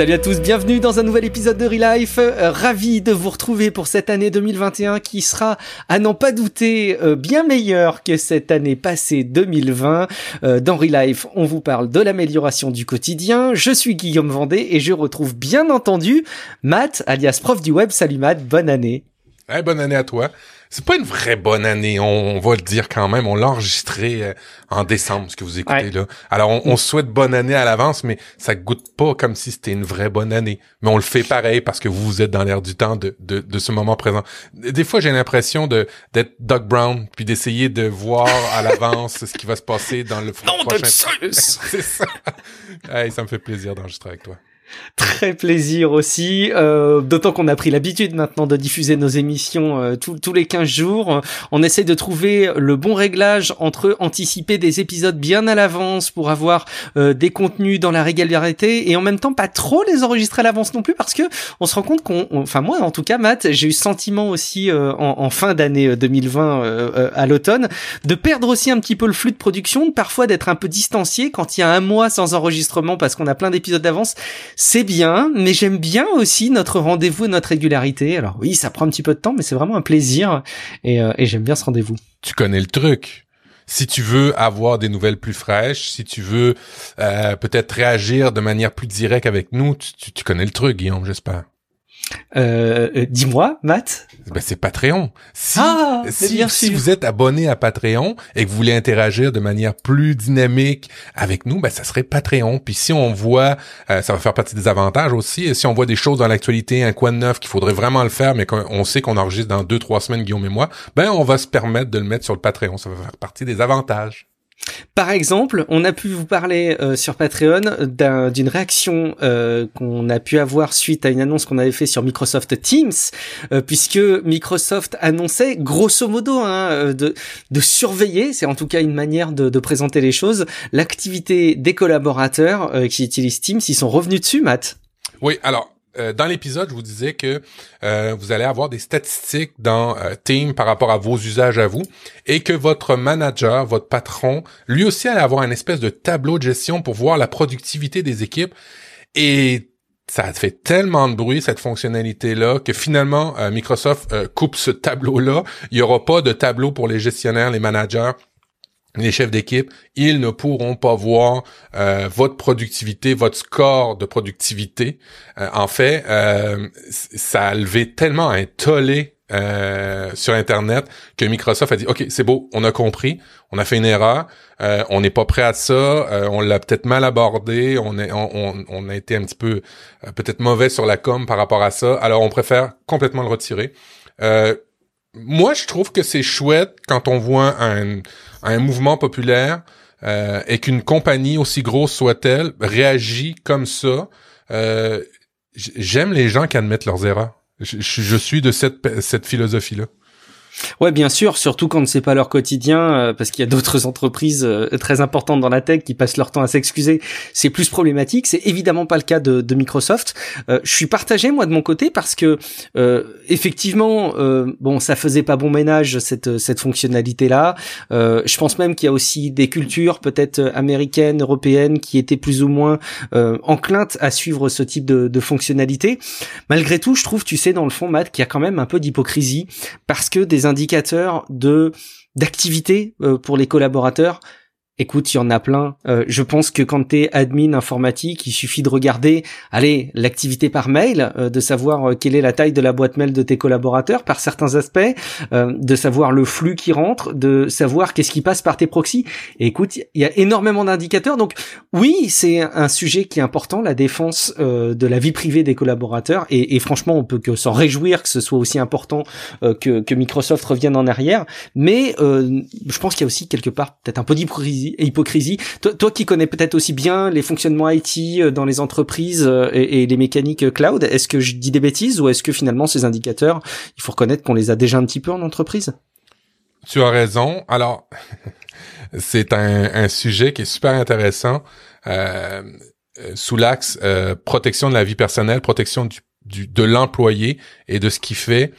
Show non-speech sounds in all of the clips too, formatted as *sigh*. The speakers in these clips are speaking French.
Salut à tous, bienvenue dans un nouvel épisode de Relife. Euh, ravi de vous retrouver pour cette année 2021 qui sera, à n'en pas douter, euh, bien meilleure que cette année passée 2020. Euh, dans Relife, on vous parle de l'amélioration du quotidien. Je suis Guillaume Vendée et je retrouve bien entendu Matt, alias prof du web. Salut Matt, bonne année. Hey, bonne année à toi c'est pas une vraie bonne année, on, va le dire quand même. On l'a enregistré euh, en décembre, ce que vous écoutez là. Alors, on, souhaite bonne année à l'avance, mais ça goûte pas comme si c'était une vraie bonne année. Mais on le fait pareil parce que vous, êtes dans l'air du temps de, de, de, ce moment présent. Des fois, j'ai l'impression de d'être Doug Brown, puis d'essayer de voir à l'avance ce qui va se passer dans le prochain... *laughs* c'est ça. hey, ça me fait plaisir d'enregistrer avec toi. Très plaisir aussi, euh, d'autant qu'on a pris l'habitude maintenant de diffuser nos émissions euh, tous les 15 jours. On essaie de trouver le bon réglage entre anticiper des épisodes bien à l'avance pour avoir euh, des contenus dans la régularité et en même temps pas trop les enregistrer à l'avance non plus parce que on se rend compte qu'on, enfin moi en tout cas Matt, j'ai eu sentiment aussi en, en, fin d'année 2020 à l'automne de perdre aussi un petit peu le flux de production, parfois d'être un peu distancié quand il y a un mois sans enregistrement parce qu'on a plein d'épisodes d'avance c'est bien, mais j'aime bien aussi notre rendez-vous et notre régularité. Alors oui, ça prend un petit peu de temps, mais c'est vraiment un plaisir et, euh, j'aime bien ce rendez-vous. Tu connais le truc si tu veux avoir des nouvelles plus fraîches, si tu veux euh, peut-être réagir de manière plus directe avec nous, tu connais le truc, Guillaume, j'espère. Euh, euh, dis-moi, Matt. Ben, c'est Patreon. Si, ah, si, si vous êtes abonné à Patreon et que vous voulez interagir de manière plus dynamique avec nous, ben, ça serait Patreon. Puis si on voit, euh, ça va faire partie des avantages aussi, et si on voit des choses dans l'actualité, un coin de neuf qu'il faudrait vraiment le faire, mais qu'on sait qu'on enregistre dans deux, trois semaines, Guillaume et moi, ben, on va se permettre de le mettre sur le Patreon. Ça va faire partie des avantages. Par exemple, on a pu vous parler euh, sur Patreon d'une réaction euh, qu'on a pu avoir suite à une annonce qu'on avait fait sur Microsoft Teams, euh, puisque Microsoft annonçait grosso modo hein, de, de, surveiller, c'est en tout cas une manière de, de présenter les choses, l'activité des collaborateurs qui utilisent Teams. Ils sont revenus dessus, Matt? Oui, alors euh, dans l'épisode, je vous disais que euh, vous allez avoir des statistiques dans euh, Team par rapport à vos usages à vous et que votre manager, votre patron, lui aussi allait avoir un espèce de tableau de gestion pour voir la productivité des équipes. Et ça fait tellement de bruit cette fonctionnalité-là que finalement Microsoft coupe ce tableau-là. Il n'y aura pas de tableau pour les gestionnaires, les managers les chefs d'équipe, ils ne pourront pas voir euh, votre productivité, votre score de productivité. Euh, en fait, euh, ça a levé tellement un tollé sur Internet que Microsoft a dit OK, c'est beau, on a compris, on a fait une erreur, on n'est pas prêt à ça, on l'a peut-être mal abordé, on, est, on, on, a été un petit peu peut-être mauvais sur la com par rapport à ça, alors on préfère complètement le retirer. Moi, je trouve que c'est chouette quand on voit un mouvement populaire euh, et qu'une compagnie aussi grosse soit-elle réagit comme ça. Euh, J'aime les gens qui admettent leurs erreurs. Je, je suis de cette, cette philosophie-là. Ouais, bien sûr, surtout quand c'est pas leur quotidien, euh, parce qu'il y a d'autres *laughs* entreprises euh, très importantes dans la tech qui passent leur temps à s'excuser. C'est plus problématique. C'est évidemment pas le cas de, de Microsoft. Euh, je suis partagé moi de mon côté parce que effectivement, bon, ça faisait pas bon ménage cette cette fonctionnalité là. je pense même qu'il y a aussi des cultures peut-être américaines, européennes, qui étaient plus ou moins enclintes à suivre ce type de, de fonctionnalité. Malgré tout, je trouve, tu sais, dans le fond, Matt, qu'il y a quand même un peu d'hypocrisie parce que des indicateurs de d'activité euh, pour les collaborateurs Écoute, il y en a plein. Euh, je pense que quand t'es admin informatique, il suffit de regarder, allez, l'activité par mail, euh, de savoir euh, quelle est la taille de la boîte mail de tes collaborateurs par certains aspects, de savoir le flux qui rentre, de savoir qu'est-ce qui passe par tes proxys. Écoute, il y a énormément d'indicateurs. Donc oui, c'est un sujet qui est important, la défense de la vie privée des collaborateurs. Et, et franchement, on peut que s'en réjouir que ce soit aussi important que, que Microsoft revienne en arrière. Mais je pense qu'il y a aussi quelque part peut-être un peu d'hypocrisie hypocrisie. Toi, qui connais peut-être aussi bien les fonctionnements IT euh, dans les entreprises euh, et, les mécaniques euh, cloud, est-ce que je dis des bêtises ou est-ce que finalement ces indicateurs, il faut reconnaître qu'on les a déjà un petit peu en entreprise? Tu as raison. Alors, *laughs* c'est un, sujet qui est super intéressant sous l'axe protection de la vie personnelle, protection du, de l'employé et de ce qu'il fait.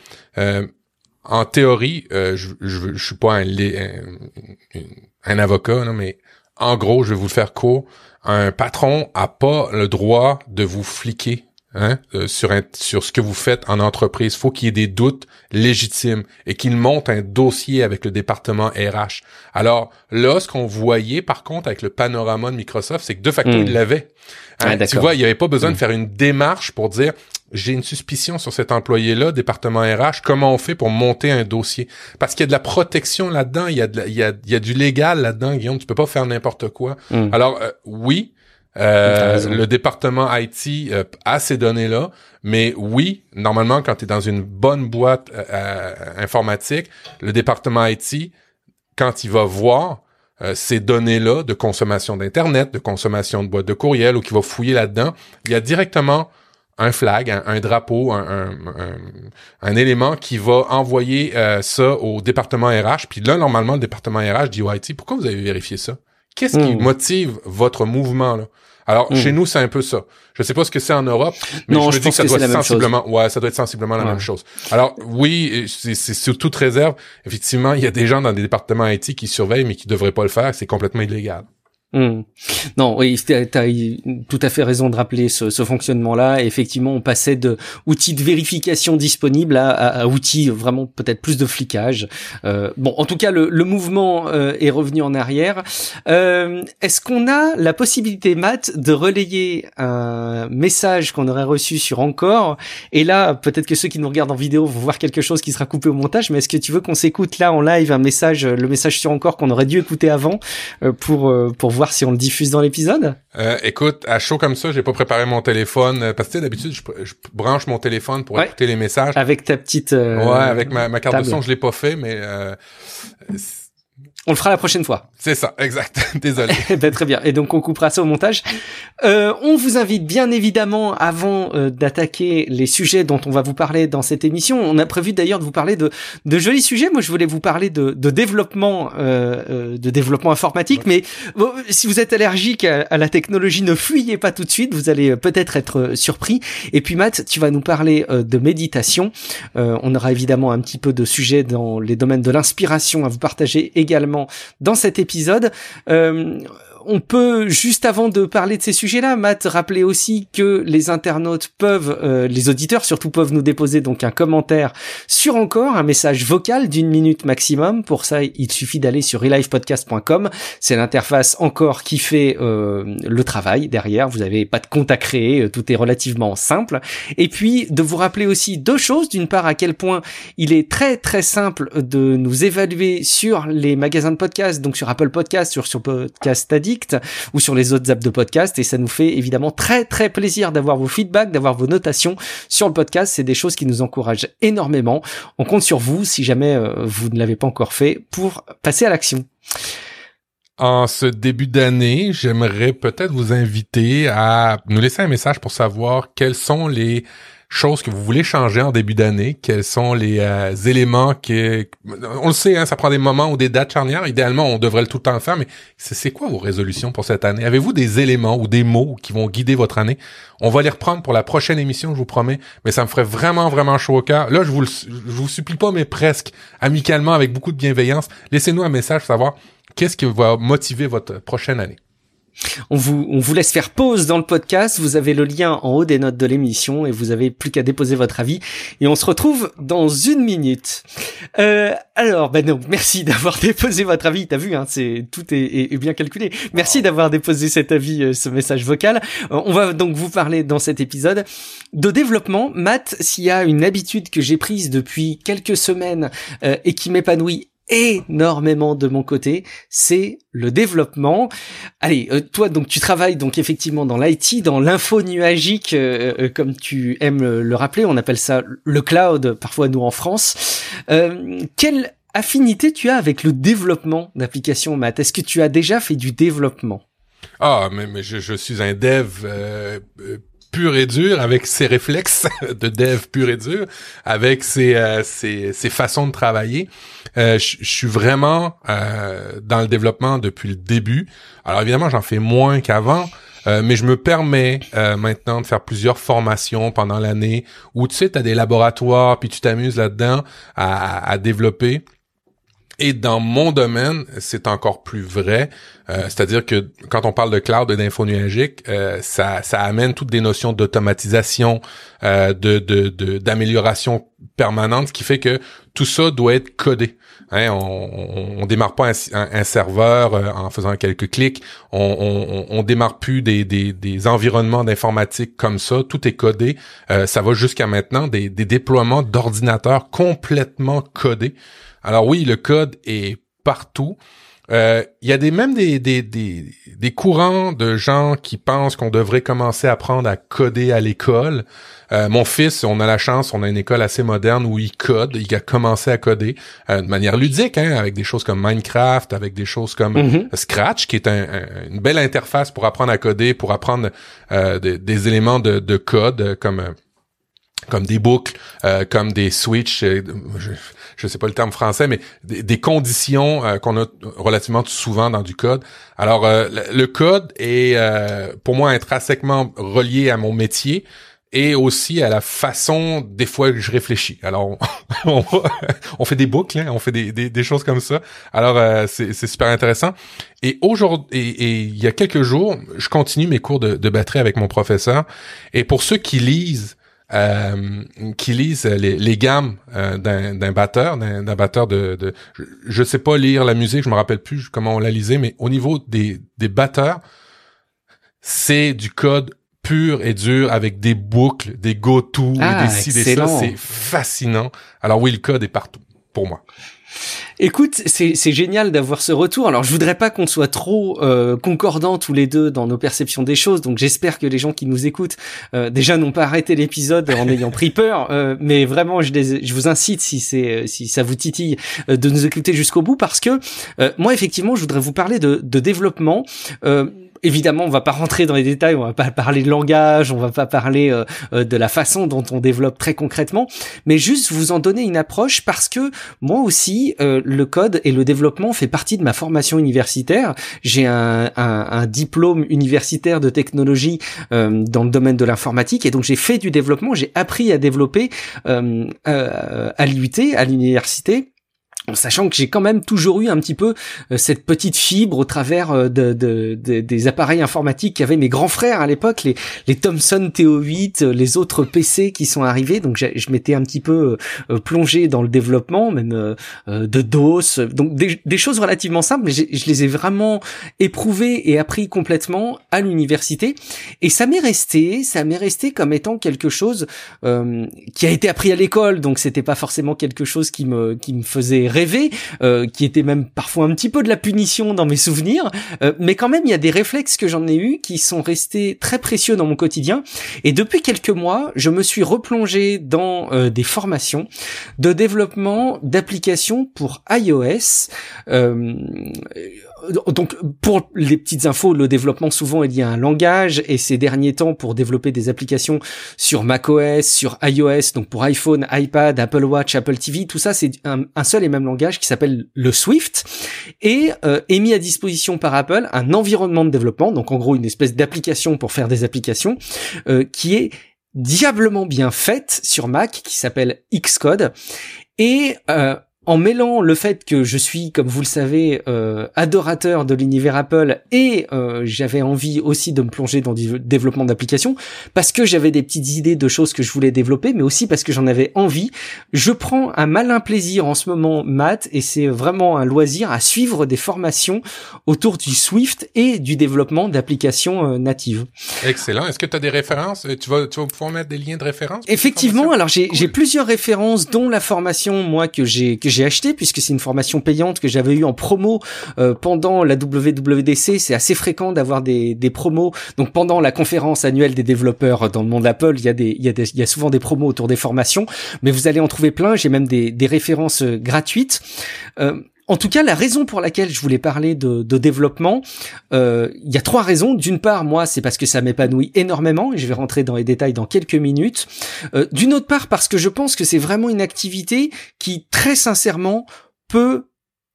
En théorie, je, je, je, suis pas un, un, un avocat, non, mais en gros, je vais vous le faire court, un patron a pas le droit de vous fliquer hein, euh, sur, un, sur ce que vous faites en entreprise. faut qu'il y ait des doutes légitimes et qu'il monte un dossier avec le département RH. Alors là, ce qu'on voyait par contre avec le panorama de Microsoft, c'est que de facto, Mm. il l'avait. Hein, Ah, tu vois, il n'y avait pas besoin Mm. de faire une démarche pour dire j'ai une suspicion sur cet employé-là, département RH, comment on fait pour monter un dossier? Parce qu'il y a de la protection là-dedans, il y a, de la- il y a, il y a du légal là-dedans, Guillaume, tu peux pas faire n'importe quoi. Mm. Alors, euh, oui, euh, le département IT euh, a ces données-là, mais oui, normalement, quand tu es dans une bonne boîte euh, euh, informatique, le département IT, quand il va voir euh, ces données-là de consommation d'Internet, de consommation de boîtes de courriel, ou qu'il va fouiller là-dedans, il y a directement un flag, un, un drapeau, un, un, élément qui va envoyer euh, ça au département RH. Puis là, normalement, le département RH dit IT, pourquoi vous avez vérifié ça? Qu'est-ce qui Hmm. motive votre mouvement là? Alors, Hmm. chez nous, c'est un peu ça. Je sais pas ce que c'est en Europe, mais Non, je je me dis pense que ça que doit être sensiblement, ouais, ça doit être sensiblement la Ouais. même chose. Alors, oui, c'est c'est sous toute réserve. Effectivement, il y a des gens dans des départements IT qui surveillent, mais qui devraient pas le faire. C'est complètement illégal. Hmm. Non, oui, t'as tout à fait raison de rappeler ce, ce fonctionnement-là. Effectivement, on passait de outils de vérification disponibles à, à- à outils vraiment peut-être plus de flicage. Euh, bon, en tout cas, le, le mouvement euh, est revenu en arrière. Euh, Est-ce qu'on a la possibilité, Matt, de relayer un message qu'on aurait reçu sur Encore? Et là, peut-être que ceux qui nous regardent en vidéo vont voir quelque chose qui sera coupé au montage. Mais est-ce que tu veux qu'on s'écoute là en live un message, le message sur Encore qu'on aurait dû écouter avant euh, pour euh, pour voir si on le diffuse dans l'épisode? Euh, écoute, à chaud comme ça, j'ai pas préparé mon téléphone euh, parce que tu sais, d'habitude, je, je branche mon téléphone pour Ouais. écouter les messages. avec ta petite. euh, ouais, avec ma, ma carte de son, je l'ai pas fait, mais euh, On le fera la prochaine fois. c'est ça, exact. *laughs* Désolé. *laughs* Ben, très bien. Et donc on coupera ça au montage. Euh, on vous invite bien évidemment, avant euh, d'attaquer les sujets dont on va vous parler dans cette émission, on a prévu d'ailleurs de vous parler de, de jolis sujets. Moi, je voulais vous parler de, de développement, euh, euh, de développement informatique. Mais bon, si vous êtes allergique à, à la technologie, ne fuyez pas tout de suite. Vous allez euh, peut-être être euh, surpris. Et puis Matt, tu vas nous parler euh, de méditation. Euh, on aura évidemment un petit peu de sujets dans les domaines de l'inspiration à vous partager également dans cet épisode. Euh, on peut, juste avant de parler de ces sujets-là, Matt, rappeler aussi que les internautes peuvent, euh, les auditeurs surtout peuvent nous déposer donc un commentaire sur encore, un message vocal d'une minute maximum. Pour ça, il suffit d'aller sur relivepodcast.com. C'est l'interface encore qui fait euh, le travail derrière. Vous n'avez pas de compte à créer, euh, tout est relativement simple. Et puis de vous rappeler aussi deux choses. D'une part, à quel point il est très très simple de nous évaluer sur les magasins de podcast, donc sur Apple Podcast, sur, sur Podcast Addict ou sur les autres apps de podcast. Et ça nous fait évidemment très très plaisir d'avoir vos feedbacks, d'avoir vos notations sur le podcast. C'est des choses qui nous encouragent énormément. On compte sur vous si jamais euh, vous ne l'avez pas encore fait pour passer à l'action. En ce début d'année, j'aimerais peut-être vous inviter à nous laisser un message pour savoir quelles sont les choses que vous voulez changer en début d'année, quels sont les euh, éléments que on le sait, hein, ça prend des moments ou des dates charnières. Idéalement, on devrait le tout le temps faire, mais c'est quoi vos résolutions pour cette année? Avez-vous des éléments ou des mots qui vont guider votre année? On va les reprendre pour la prochaine émission, je vous promets. Mais ça me ferait vraiment vraiment chaud au cœur. Là, je vous le, je vous supplie pas, mais presque amicalement, avec beaucoup de bienveillance. Laissez-nous un message pour savoir qu'est-ce qui va motiver votre prochaine année. On vous, on vous laisse faire pause dans le podcast. Vous avez le lien en haut des notes de l'émission et vous avez plus qu'à déposer votre avis. Et on se retrouve dans une minute. Euh, alors, ben donc, merci *laughs* d'avoir déposé votre avis. T'as vu, hein, c'est tout est, est- est bien calculé. Merci d'avoir déposé cet avis, euh, ce message vocal. Euh, on va donc vous parler dans cet épisode de développement. Matt, s'il y a une habitude que j'ai prise depuis quelques semaines euh, et qui m'épanouit énormément de mon côté, c'est le développement. Allez, euh, toi donc tu travailles donc effectivement dans l'IT, dans l'info nuagique, euh, euh, comme tu aimes le, le rappeler, on appelle ça le cloud, parfois nous en France. Euh, quelle affinité tu as avec le développement d'applications, Matt? Est-ce que tu as déjà fait du développement? Ah, mais, mais je, je suis un dev euh, euh, pur et dur, avec ses réflexes *laughs* de dev pur et dur, avec ses, euh, ses, ses façons de travailler. Euh, je suis vraiment euh, dans le développement depuis le début. Alors évidemment, j'en fais moins qu'avant. euh, mais je me permets euh, maintenant de faire plusieurs formations pendant l'année où tu sais, tu as des laboratoires, puis tu t'amuses là-dedans à, à- à développer. Et dans mon domaine, c'est encore plus vrai. Euh, c'est-à-dire que quand on parle de cloud et d'info nuagique, euh, ça, ça amène toutes des notions d'automatisation, euh, de, d'amélioration permanente, ce qui fait que tout ça doit être codé. Hein, on, on, démarre pas un, serveur en faisant quelques clics. On, on, démarre plus des, des, des environnements d'informatique comme ça. Tout est codé. ça va jusqu'à maintenant des, des déploiements d'ordinateurs complètement codés. Alors oui, le code est partout. Euh, il y a des même des, des, des, des, courants de gens qui pensent qu'on devrait commencer à apprendre à coder à l'école. Euh, mon fils, on a la chance, on a une école assez moderne où il code, il a commencé à coder euh, de manière ludique, hein, avec des choses comme Minecraft, avec des choses comme mm-hmm. Scratch, qui est une belle interface pour apprendre à coder, pour apprendre des, des, éléments de, de code comme comme des boucles, comme des switches. Je, je sais pas le terme français, mais des, conditions euh, qu'on a relativement souvent dans du code. Alors, euh, le, code est euh, pour moi intrinsèquement relié à mon métier et aussi à la façon des fois que je réfléchis. Alors, *laughs* on, on, fait des boucles, hein, on fait des, des, choses comme ça. Alors, c'est super intéressant. Et aujourd'hui, et, il y a quelques jours, je continue mes cours de, de batterie avec mon professeur. Et pour ceux qui lisent euh, qui lisent les, les gammes euh, d'un batteur, d'un batteur de, de je, sais pas lire la musique, je me rappelle plus comment on la lisait, mais au niveau des, des batteurs, c'est du code pur et dur avec des boucles, des go-to, ah, des ci, des ça. C'est fascinant. Alors oui, le code est partout pour moi. Écoute, c'est génial d'avoir ce retour. Alors, je voudrais pas qu'on soit trop euh, concordants tous les deux dans nos perceptions des choses. Donc, j'espère que les gens qui nous écoutent euh, déjà n'ont pas arrêté l'épisode en *laughs* ayant pris peur. Euh, mais vraiment, je, je vous incite, si c'est si ça vous titille, de nous écouter jusqu'au bout, parce que moi, effectivement, je voudrais vous parler de, de développement évidemment, on va pas rentrer dans les détails, on va pas parler de langage, on va pas parler euh, euh, de la façon dont on développe très concrètement, mais juste vous en donner une approche parce que moi aussi, euh, le code et le développement fait partie de ma formation universitaire. J'ai un, diplôme universitaire de technologie dans le domaine de l'informatique et donc j'ai fait du développement, j'ai appris à développer à l'UT, à l'université en sachant que j'ai quand même toujours eu un petit peu euh, cette petite fibre au travers euh, de, de, des appareils informatiques qu'avaient mes grands frères à l'époque, les, les Thomson TO8, euh, les autres PC qui sont arrivés. Donc je m'étais un petit peu plongé dans le développement, même de DOS, donc des, des, choses relativement simples, mais je les ai vraiment éprouvées et appris complètement à l'université. Et ça m'est resté, ça m'est resté comme étant quelque chose qui a été appris à l'école, donc c'était pas forcément quelque chose qui me qui me faisait euh, qui était même parfois un petit peu de la punition dans mes souvenirs, euh, mais quand même il y a des réflexes que j'en ai eu qui sont restés très précieux dans mon quotidien. Et depuis quelques mois, je me suis replongé dans euh, des formations de développement d'applications pour iOS. Donc pour les petites infos, le développement souvent il y a un langage et ces derniers temps pour développer des applications sur macOS, sur iOS, donc pour iPhone, iPad, Apple Watch, Apple TV, tout ça c'est un, un seul et même langage qui s'appelle le Swift et euh, est mis à disposition par Apple un environnement de développement, donc en gros une espèce d'application pour faire des applications, euh, qui est diablement bien faite sur Mac, qui s'appelle Xcode. Et euh, en mêlant le fait que je suis, comme vous le savez, euh, adorateur de l'univers Apple et euh, j'avais envie aussi de me plonger dans du développement d'applications parce que j'avais des petites idées de choses que je voulais développer, mais aussi parce que j'en avais envie. Je prends un malin plaisir en ce moment, Matt, et c'est vraiment un loisir à suivre des formations autour du Swift et du développement d'applications euh, natives. Excellent. Est-ce que tu as des références? Tu vas, tu vas pouvoir mettre des liens de référence Effectivement. Alors j'ai plusieurs références, dont la formation moi que j'ai j'ai acheté puisque c'est une formation payante que j'avais eu en promo euh, pendant la WWDC. C'est assez fréquent d'avoir des, des promos. Donc pendant la conférence annuelle des développeurs dans le monde Apple, il y a des il y a, souvent des promos autour des formations, mais vous allez en trouver plein. J'ai même des, des références euh, gratuites. Euh, en tout cas, la raison pour laquelle je voulais parler de, développement, euh, il y a trois raisons. D'une part, moi, c'est parce que ça m'épanouit énormément, et je vais rentrer dans les détails dans quelques minutes. Euh, d'une autre part, parce que je pense que c'est vraiment une activité qui, très sincèrement, peut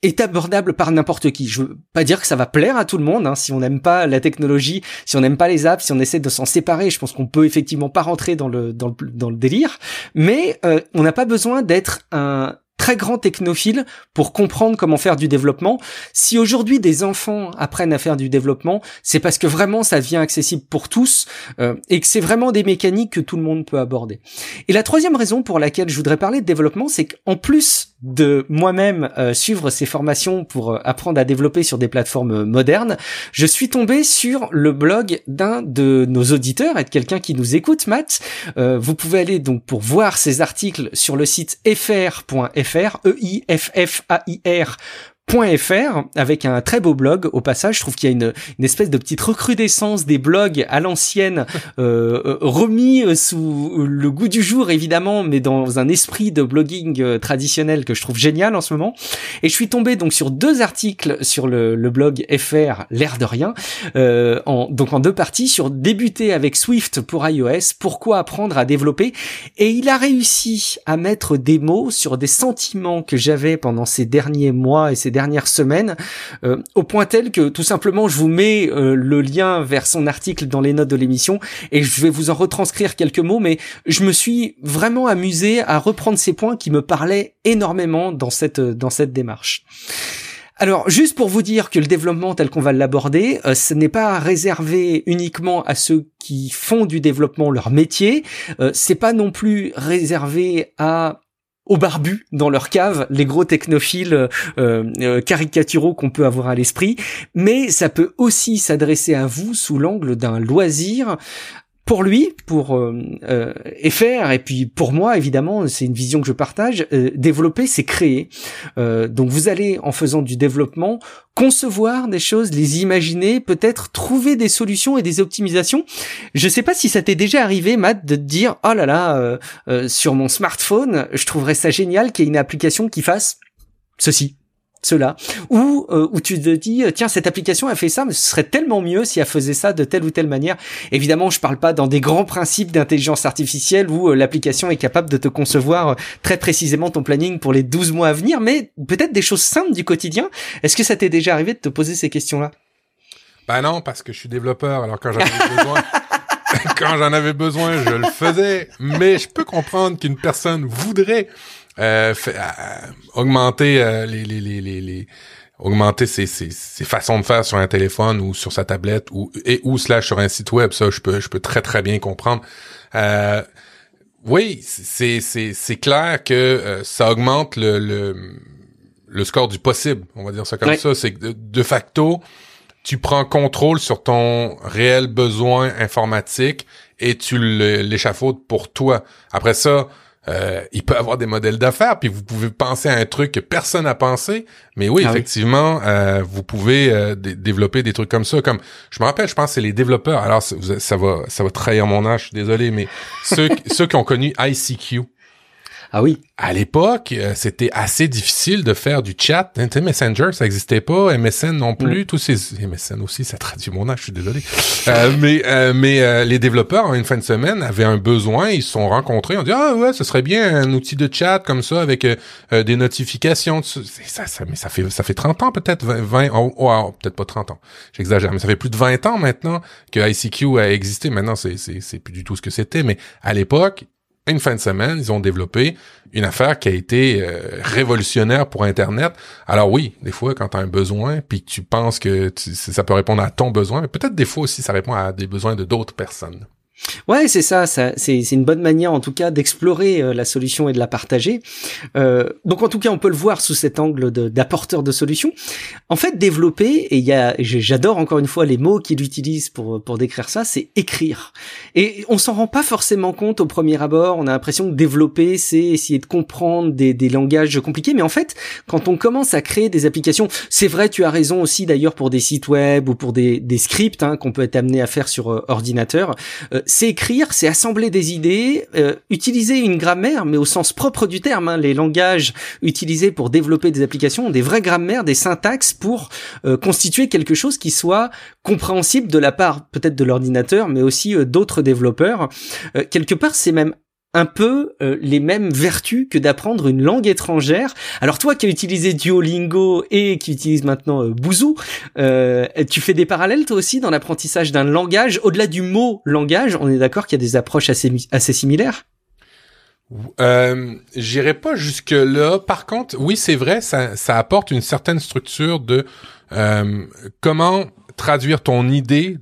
est abordable par n'importe qui. Je veux pas dire que ça va plaire à tout le monde. Hein. Si on n'aime pas la technologie, si on n'aime pas les apps, si on essaie de s'en séparer, je pense qu'on peut effectivement pas rentrer dans le dans le, dans le délire. Mais euh, on n'a pas besoin d'être un très grand technophile pour comprendre comment faire du développement. Si aujourd'hui des enfants apprennent à faire du développement, c'est parce que vraiment ça devient accessible pour tous euh, et que c'est vraiment des mécaniques que tout le monde peut aborder. Et la troisième raison pour laquelle je voudrais parler de développement, c'est qu'en plus de moi-même euh, suivre ces formations pour euh, apprendre à développer sur des plateformes modernes, je suis tombé sur le blog d'un de nos auditeurs et de quelqu'un qui nous écoute, Matt. vous pouvez aller donc pour voir ces articles sur le site fr.fr, e i f f a i r .fr avec un très beau blog. Au passage je trouve qu'il y a une, une, espèce de petite recrudescence des blogs à l'ancienne *laughs* euh, euh, remis euh, sous le goût du jour évidemment mais dans un esprit de blogging euh, traditionnel que je trouve génial en ce moment. Et je suis tombé donc sur deux articles sur le, le blog FR l'air de rien euh, en, donc en deux parties sur débuter avec Swift pour iOS pourquoi apprendre à développer. Et il a réussi à mettre des mots sur des sentiments que j'avais pendant ces derniers mois et ces dernières semaines, euh, au point tel que tout simplement je vous mets euh, le lien vers son article dans les notes de l'émission et je vais vous en retranscrire quelques mots, mais je me suis vraiment amusé à reprendre ces points qui me parlaient énormément dans cette dans cette démarche. Alors, juste pour vous dire que le développement tel qu'on va l'aborder, euh, ce n'est pas réservé uniquement à ceux qui font du développement leur métier. Euh, c'est pas non plus réservé à aux barbus dans leur cave, les gros technophiles euh, euh, caricaturaux qu'on peut avoir à l'esprit, mais ça peut aussi s'adresser à vous sous l'angle d'un loisir pour lui, pour euh, euh, FR, et puis pour moi évidemment, c'est une vision que je partage. Euh, développer, c'est créer. Euh, donc vous allez en faisant du développement concevoir des choses, les imaginer, peut-être trouver des solutions et des optimisations. Je sais pas si ça t'est déjà arrivé, Matt, de te dire oh là là, sur mon smartphone, je trouverais ça génial qu'il y ait une application qui fasse ceci cela. Ou euh, où tu te dis tiens cette application a fait ça mais ce serait tellement mieux si elle faisait ça de telle ou telle manière. Évidemment je parle pas dans des grands principes d'intelligence artificielle où euh, l'application est capable de te concevoir euh, très précisément ton planning pour les 12 mois à venir mais peut-être des choses simples du quotidien. Est-ce que ça t'est déjà arrivé de te poser ces questions là ben non parce que je suis développeur alors quand j'en avais besoin *laughs* quand j'en avais besoin je le faisais. Mais je peux comprendre qu'une personne voudrait euh, fait, euh, augmenter euh, les, les, les, les, augmenter ses, ses, ses, façons de faire sur un téléphone ou sur sa tablette ou et ou slash sur un site web ça je peux je peux très très bien comprendre. Euh, oui c'est c'est c'est clair que ça augmente le, le, le score du possible on va dire ça comme ça. C'est que de, facto tu prends contrôle sur ton réel besoin informatique et tu l'échafaudes pour toi. Après ça euh, il peut avoir des modèles d'affaires, puis vous pouvez penser à un truc que personne n'a pensé, mais oui, ah effectivement, euh, vous pouvez euh, développer des trucs comme ça. Comme je me rappelle, je pense que c'est les développeurs. Alors ça, va, ça va trahir mon âge, désolé, mais ceux, *laughs* ceux qui ont connu ICQ. Ah oui. À l'époque, euh, c'était assez difficile de faire du chat. Tu Messenger, ça existait pas. MSN non plus. Mm. Tous ces MSN aussi, ça traduit mon âge. Je suis désolé. euh, mais euh, mais euh, les développeurs, en une fin de semaine, avaient un besoin. Ils se sont rencontrés. On dit ah ouais, ce serait bien un outil de chat comme ça avec des notifications. Ça, ça, mais ça fait ça fait 30 ans peut-être 20. Oh, oh, peut-être pas 30 ans. J'exagère, mais ça fait plus de 20 ans maintenant que ICQ a existé. Maintenant, c'est c'est c'est plus du tout ce que c'était. Mais à l'époque, une fin de semaine, ils ont développé une affaire qui a été euh, révolutionnaire pour Internet. Alors oui, des fois, quand tu as un besoin, puis tu penses que ça peut répondre à ton besoin, mais peut-être des fois aussi, ça répond à des besoins de d'autres personnes. Ouais, c'est ça, ça c'est une bonne manière en tout cas d'explorer euh, la solution et de la partager. Euh, donc en tout cas, on peut le voir sous cet angle d'apporteur de, solutions. En fait, développer, et j'adore encore une fois les mots qu'il utilise pour pour décrire ça, c'est écrire. Et on s'en rend pas forcément compte au premier abord. On a l'impression que développer, c'est essayer de comprendre des, des langages compliqués, mais en fait, quand on commence à créer des applications, c'est vrai, tu as raison aussi d'ailleurs pour des sites web ou pour des, des scripts hein, qu'on peut être amené à faire sur euh, ordinateur. C'est écrire, c'est assembler des idées, euh, utiliser une grammaire, mais au sens propre du terme. Hein, les langages utilisés pour développer des applications ont des vraies grammaires, des syntaxes pour euh, constituer quelque chose qui soit compréhensible de la part peut-être de l'ordinateur, mais aussi euh, d'autres développeurs. quelque part, c'est même un peu euh, les mêmes vertus que d'apprendre une langue étrangère. Alors toi qui as utilisé Duolingo et qui utilise maintenant euh, Bouzou, euh, tu fais des parallèles toi aussi dans l'apprentissage d'un langage. Au-delà du mot langage, on est d'accord qu'il y a des approches assez, assez similaires? Euh, J'irai pas jusque là. Par contre, oui, c'est vrai, ça, ça apporte une certaine structure de euh, comment traduire ton idée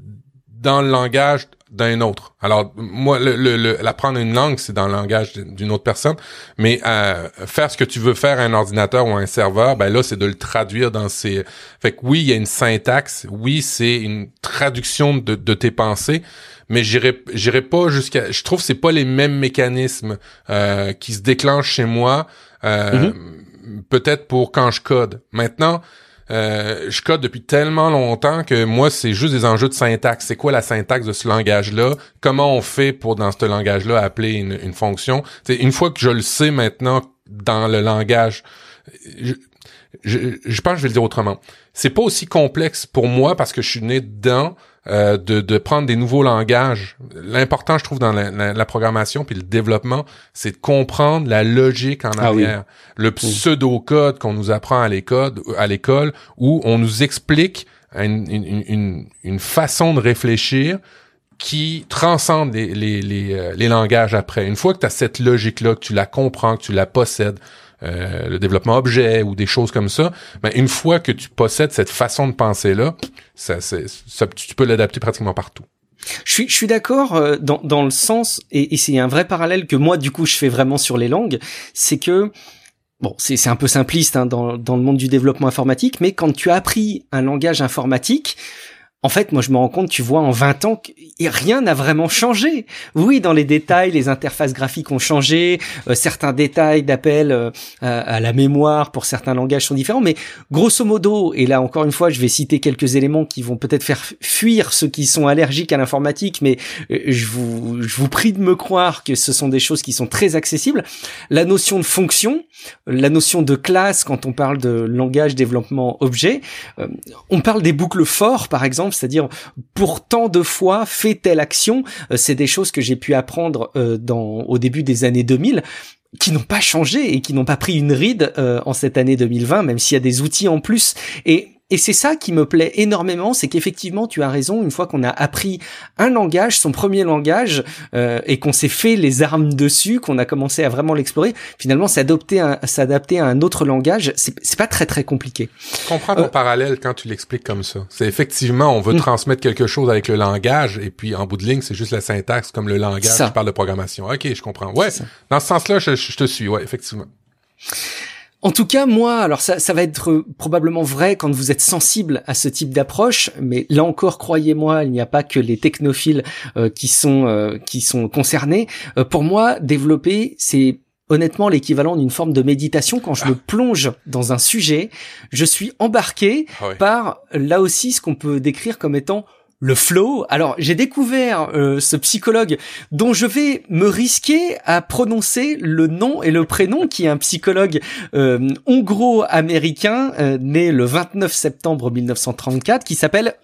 dans le langage d'un autre. Alors moi, le, le, apprendre une langue, c'est dans le langage d'une autre personne, mais euh, faire ce que tu veux faire à un ordinateur ou à un serveur, ben là, c'est de le traduire dans ces. Fait que oui, il y a une syntaxe, oui, c'est une traduction de, de tes pensées, mais j'irai j'irai pas jusqu'à. Je trouve que c'est pas les mêmes mécanismes euh, qui se déclenchent chez moi. Euh, mm-hmm. Peut-être pour quand je code. Maintenant, euh, je code depuis tellement longtemps que moi, c'est juste des enjeux de syntaxe. C'est quoi la syntaxe de ce langage-là? Comment on fait pour, dans ce langage-là, appeler une, fonction? C'est une fois que je le sais maintenant dans le langage, je, je pense que je vais le dire autrement. C'est pas aussi complexe pour moi parce que je suis né dedans euh, de, de, prendre des nouveaux langages. L'important, je trouve, dans la, programmation puis le développement, c'est de comprendre la logique en ah arrière. Le pseudo-code qu'on nous apprend à l'école, à l'école, où on nous explique une, une, une, façon de réfléchir qui transcende les, les, les, euh, les langages après. Une fois que tu as cette logique-là, que tu la comprends, que tu la possèdes, euh, le développement objet ou des choses comme ça, ben, une fois que tu possèdes cette façon de penser-là, ça, ça, tu peux l'adapter pratiquement partout. Je suis, je suis d'accord euh, dans, dans le sens, et, et c'est un vrai parallèle que moi, du coup, je fais vraiment sur les langues, c'est que Bon, c'est un peu simpliste hein, dans, dans le monde du développement informatique, mais quand tu as appris un langage informatique, en fait, moi, je me rends compte, tu vois, en 20 ans, rien n'a vraiment changé. Oui, dans les détails, les interfaces graphiques ont changé, euh, certains détails d'appel euh, à, la mémoire pour certains langages sont différents, mais grosso modo, et là encore une fois, je vais citer quelques éléments qui vont peut-être faire fuir ceux qui sont allergiques à l'informatique, mais euh, je vous, je vous prie de me croire que ce sont des choses qui sont très accessibles. La notion de fonction, la notion de classe, quand on parle de langage développement objet, on parle des boucles forts, par exemple c'est-à-dire pour tant de fois fait telle action? Euh, c'est des choses que j'ai pu apprendre euh, au début des années 2000 qui n'ont pas changé et qui n'ont pas pris une ride euh, en cette année 2020, même s'il y a des outils en plus. Et c'est ça qui me plaît énormément, c'est qu'effectivement, tu as raison, une fois qu'on a appris un langage, son premier langage, euh, et qu'on s'est fait les armes dessus, qu'on a commencé à vraiment l'explorer, finalement, s'adapter à, s'adapter à un autre langage, c'est pas très très compliqué. Je comprends ton euh, parallèle quand tu l'expliques comme ça. C'est effectivement, on veut mm. transmettre quelque chose avec le langage, et puis en bout de ligne, c'est juste la syntaxe comme le langage qui parle de programmation. Ok, je comprends. Ouais, dans ce sens-là, je, je te suis, ouais, effectivement. En tout cas, moi, alors ça, ça va être probablement vrai quand vous êtes sensible à ce type d'approche, mais là encore, croyez-moi, il n'y a pas que les technophiles euh, qui sont euh, qui sont concernés. Euh, pour moi, développer, c'est honnêtement l'équivalent d'une forme de méditation quand je me plonge dans un sujet, je suis embarqué ah par là aussi ce qu'on peut décrire comme étant le flow. Alors j'ai découvert euh, ce psychologue dont je vais me risquer à prononcer le nom et le prénom, qui est un psychologue euh, hongro-américain euh, né le 29 septembre 1934, qui s'appelle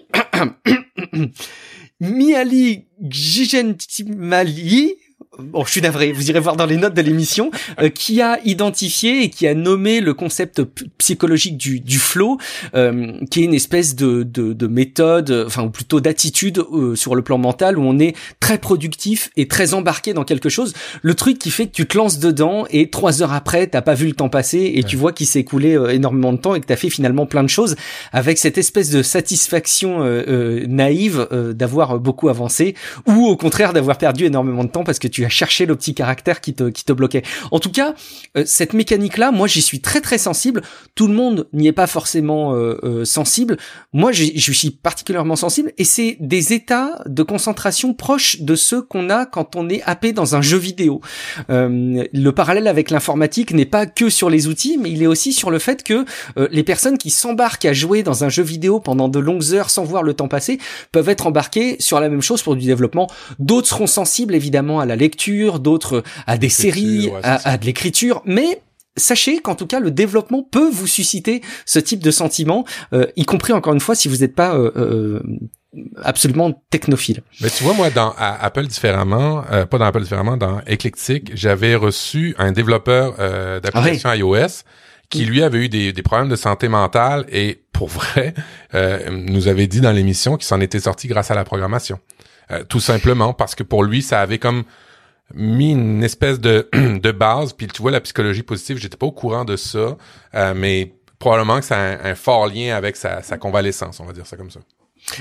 *coughs* Miali Gjigentimali bon, je suis navré, vous irez voir dans les notes de l'émission, euh, qui a identifié et qui a nommé le concept psychologique du, du flow, euh, qui est une espèce de, de, de méthode, enfin ou plutôt d'attitude euh, sur le plan mental où on est très productif et très embarqué dans quelque chose. Le truc qui fait que tu te lances dedans et trois heures après, t'as pas vu le temps passer et tu vois qu'il s'est écoulé énormément de temps et que t'as fait finalement plein de choses avec cette espèce de satisfaction naïve d'avoir beaucoup avancé ou au contraire d'avoir perdu énormément de temps parce que tu as chercher le petit caractère qui te, qui te bloquait. En tout cas, euh, cette mécanique-là, moi, j'y suis très très sensible. Tout le monde n'y est pas forcément euh, euh, sensible. Moi, je suis particulièrement sensible, et c'est des états de concentration proches de ceux qu'on a quand on est happé dans un jeu vidéo. le parallèle avec l'informatique n'est pas que sur les outils, mais il est aussi sur le fait que les personnes qui s'embarquent à jouer dans un jeu vidéo pendant de longues heures sans voir le temps passer peuvent être embarquées sur la même chose pour du développement. D'autres seront sensibles évidemment à la lecture d'autres à des séries, à, de l'écriture, mais sachez qu'en tout cas le développement peut vous susciter ce type de sentiment, euh, y compris encore une fois si vous n'êtes pas euh, euh, absolument technophile. Mais tu vois moi dans Apple différemment, pas dans Apple différemment, dans Eclectic, j'avais reçu un développeur d'application ah iOS qui lui avait eu des, des, problèmes de santé mentale et pour vrai *laughs* nous avait dit dans l'émission qu'il s'en était sorti grâce à la programmation. tout simplement parce que pour lui ça avait comme mis une espèce de, *clears throat* de base. Puis tu vois, la psychologie positive, j'étais pas au courant de ça, euh, mais probablement que ça a un, fort lien avec sa, sa convalescence, on va dire ça comme ça.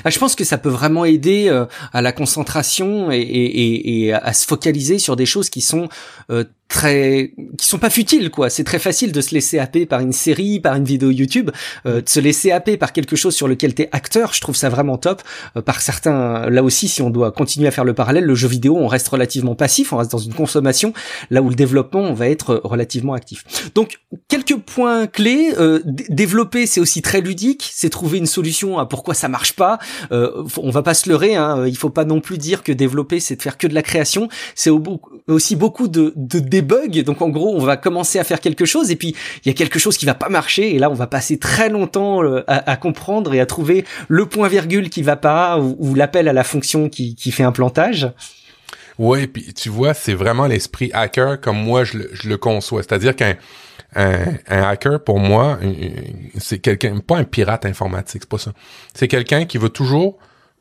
Ah, je pense que ça peut vraiment aider euh, à la concentration et, et, et, à se focaliser sur des choses qui sont euh, très qui sont pas futiles quoi. C'est très facile de se laisser happer par une série par une vidéo YouTube euh, de se laisser happer par quelque chose sur lequel t'es acteur. Je trouve ça vraiment top euh, par certains là aussi si on doit continuer à faire le parallèle le jeu vidéo on reste relativement passif on reste dans une consommation là où le développement on va être relativement actif. Donc quelques points clés euh, développer c'est aussi très ludique c'est trouver une solution à pourquoi ça marche pas. Euh, on va pas se leurrer hein, il faut pas non plus dire que développer c'est de faire que de la création. C'est aussi beaucoup de, de bugs. Donc en gros, on va commencer à faire quelque chose et puis il y a quelque chose qui va pas marcher et là on va passer très longtemps euh, à, comprendre et à trouver le point virgule qui va pas ou, l'appel à la fonction qui, fait un plantage. Ouais, puis tu vois, c'est vraiment l'esprit hacker comme moi je le, conçois. C'est-à-dire qu'un un, hacker, pour moi, c'est quelqu'un, pas un pirate informatique, c'est pas ça. C'est quelqu'un qui veut toujours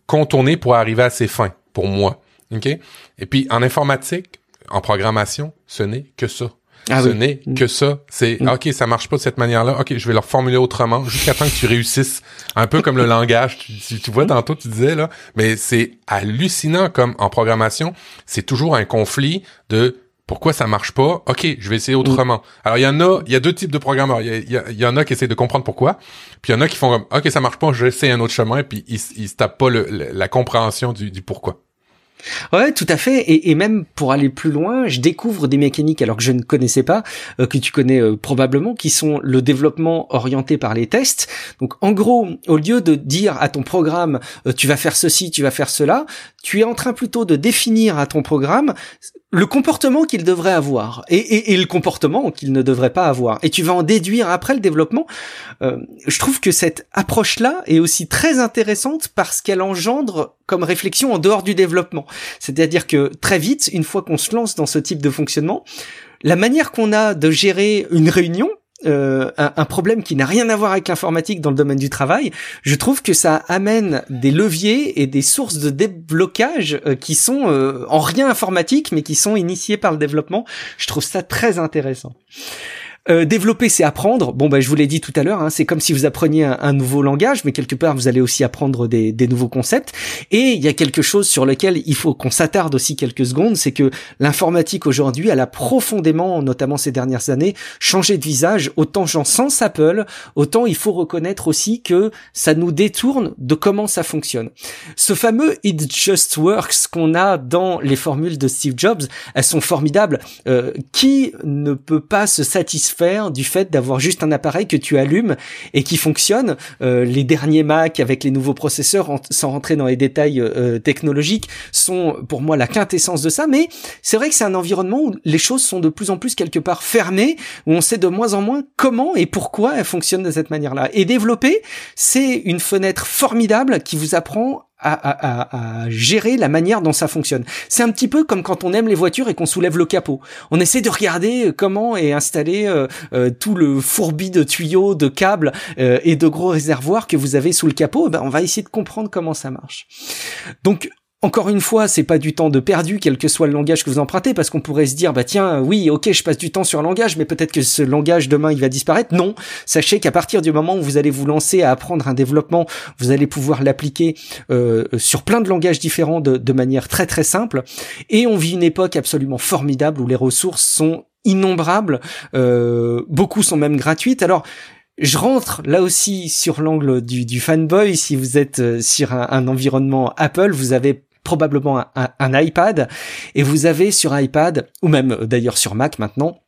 contourner pour arriver à ses fins, pour moi. Et puis, en informatique, en programmation, ce n'est que ça. Ah ce n'est mm. que ça. C'est mm. ok, ça marche pas de cette manière-là. Ok, je vais le reformuler autrement jusqu'à temps que tu réussisses. Un peu comme le *laughs* langage. Tu, tu vois tantôt tu disais là, mais c'est hallucinant comme en programmation, c'est toujours un conflit de pourquoi ça marche pas Ok, je vais essayer mm. autrement. Alors il y en a, il y a deux types de programmeurs. Il y, en a qui essaient de comprendre pourquoi, puis il y en a qui font comme ok ça marche pas, je vais essayer un autre chemin, puis ils, ils se tapent pas le, la compréhension du, du pourquoi. Ouais, tout à fait. Et, même pour aller plus loin, je découvre des mécaniques alors que je ne connaissais pas, euh, que tu connais euh, probablement, qui sont le développement orienté par les tests. Donc, en gros, au lieu de dire à ton programme, euh, tu vas faire ceci, tu vas faire cela, tu es en train plutôt de définir à ton programme le comportement qu'il devrait avoir et, le comportement qu'il ne devrait pas avoir. Et tu vas en déduire après le développement. je trouve que cette approche-là est aussi très intéressante parce qu'elle engendre comme réflexion en dehors du développement. C'est-à-dire que très vite, une fois qu'on se lance dans ce type de fonctionnement, la manière qu'on a de gérer une réunion, euh, un, problème qui n'a rien à voir avec l'informatique dans le domaine du travail, je trouve que ça amène des leviers et des sources de déblocage euh, qui sont euh, en rien informatiques mais qui sont initiés par le développement. Je trouve ça très intéressant. Euh, développer, c'est apprendre. Bon, bah, je vous l'ai dit tout à l'heure, hein, c'est comme si vous appreniez un, nouveau langage, mais quelque part, vous allez aussi apprendre des, des nouveaux concepts. Et il y a quelque chose sur lequel il faut qu'on s'attarde aussi quelques secondes, c'est que l'informatique aujourd'hui, elle a profondément, notamment ces dernières années, changé de visage. Autant j'en sens Apple, autant il faut reconnaître aussi que ça nous détourne de comment ça fonctionne. Ce fameux It Just Works qu'on a dans les formules de Steve Jobs, elles sont formidables. Euh, qui ne peut pas se satisfaire du fait d'avoir juste un appareil que tu allumes et qui fonctionne. Euh, les derniers Mac avec les nouveaux processeurs, sans rentrer dans les détails euh, euh, technologiques, sont pour moi la quintessence de ça. Mais c'est vrai que c'est un environnement où les choses sont de plus en plus quelque part fermées, où on sait de moins en moins comment et pourquoi elles fonctionnent de cette manière-là. Et développer, c'est une fenêtre formidable qui vous apprend à, à, gérer la manière dont ça fonctionne. C'est un petit peu comme quand on aime les voitures et qu'on soulève le capot. On essaie de regarder comment est installé euh, euh, tout le fourbi de tuyaux, de câbles euh, et de gros réservoirs que vous avez sous le capot. Eh ben, on va essayer de comprendre comment ça marche. Donc encore une fois, c'est pas du temps de perdu, quel que soit le langage que vous empruntez, parce qu'on pourrait se dire, bah tiens, oui, ok, je passe du temps sur un langage, mais peut-être que ce langage demain il va disparaître. Non, sachez qu'à partir du moment où vous allez vous lancer à apprendre un développement, vous allez pouvoir l'appliquer euh, sur plein de langages différents de, manière très très simple. Et on vit une époque absolument formidable où les ressources sont innombrables, euh, beaucoup sont même gratuites. Alors je rentre là aussi sur l'angle du, fanboy. Si vous êtes euh, sur un, environnement Apple, vous avez probablement un, iPad et vous avez sur iPad ou même euh, d'ailleurs sur Mac maintenant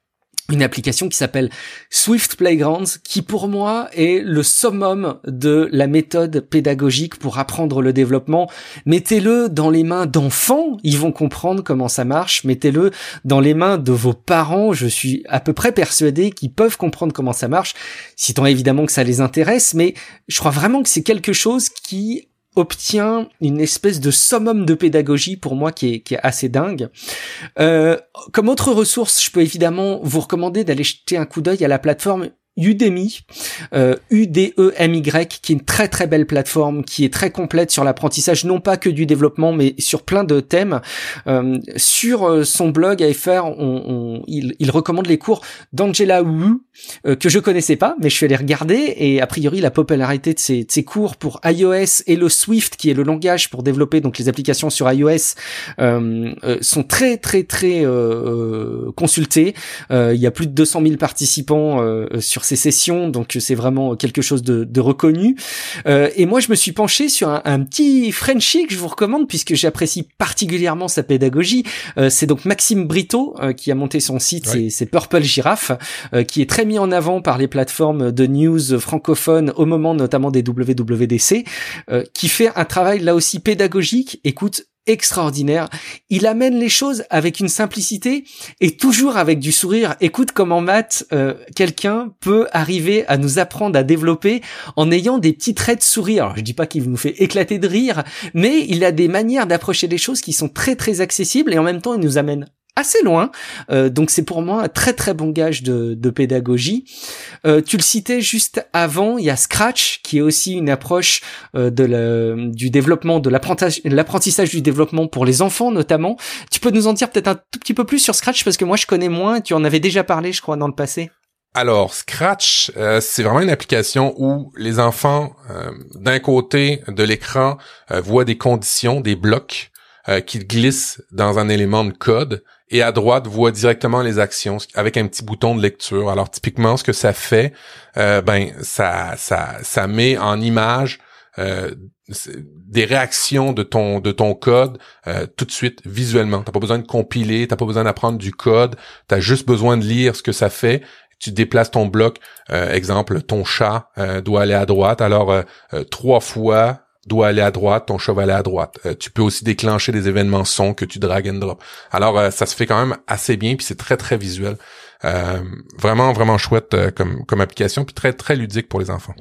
une application qui s'appelle Swift Playgrounds, qui pour moi est le summum de la méthode pédagogique pour apprendre le développement. Mettez-le dans les mains d'enfants, ils vont comprendre comment ça marche. Mettez-le dans les mains de vos parents, je suis à peu près persuadé qu'ils peuvent comprendre comment ça marche, si tant évidemment que ça les intéresse, mais je crois vraiment que c'est quelque chose qui obtient une espèce de summum de pédagogie pour moi qui est, assez dingue. Euh, comme autre ressource, je peux évidemment vous recommander d'aller jeter un coup d'œil à la plateforme Udemy, euh, U-D-E-M-Y, qui est une très très belle plateforme, qui est très complète sur l'apprentissage, non pas que du développement, mais sur plein de thèmes. Euh, sur euh, son blog AFR, on, on, il, il, recommande les cours d'Angela Wu, euh, que je connaissais pas, mais je suis allé regarder, et a priori la popularité de ces, de ces, cours pour iOS et le Swift, qui est le langage pour développer donc les applications sur iOS, euh, sont très très très consultés. il y a plus de 200 000 participants sur ces sessions, donc c'est vraiment quelque chose de, de reconnu. Euh, et moi, je me suis penché sur un, un, petit Frenchie que je vous recommande puisque j'apprécie particulièrement sa pédagogie. Euh, c'est donc Maxime Brito euh, qui a monté son site, c'est Purple Giraffe, qui est très mis en avant par les plateformes de news francophones au moment notamment des WWDC, qui fait un travail là aussi pédagogique. Écoute, extraordinaire. Il amène les choses avec une simplicité et toujours avec du sourire. Écoute comment Matt, euh, quelqu'un peut arriver à nous apprendre à développer en ayant des petits traits de sourire. Alors je dis pas qu'il nous fait éclater de rire, mais il a des manières d'approcher les choses qui sont très très accessibles et en même temps il nous amène assez loin. Euh, donc c'est pour moi un très très bon gage de, de pédagogie. Euh, tu le citais juste avant, il y a Scratch qui est aussi une approche euh, de la, du développement, de l'apprentissage du développement pour les enfants notamment. Tu peux nous en dire peut-être un tout petit peu plus sur Scratch parce que moi je connais moins. Tu en avais déjà parlé, je crois, dans le passé. Alors, Scratch, euh, c'est vraiment une application où les enfants, euh, d'un côté de l'écran, euh, voient des conditions, des blocs qu'ils glissent dans un élément de code et à droite voit directement les actions avec un petit bouton de lecture. Alors typiquement ce que ça fait, euh, ben ça ça ça met en image euh, des réactions de ton de ton code euh, tout de suite visuellement. T'as pas besoin de compiler, t'as pas besoin d'apprendre du code, t'as juste besoin de lire ce que ça fait. Tu déplaces ton bloc, euh, exemple, ton chat euh, doit aller à droite. Alors trois fois doit aller à droite, ton va aller à droite. Euh, tu peux aussi déclencher des événements son que tu drag and drop. Alors euh, ça se fait quand même assez bien puis c'est très très visuel. Euh, vraiment vraiment chouette comme comme application puis très très ludique pour les enfants.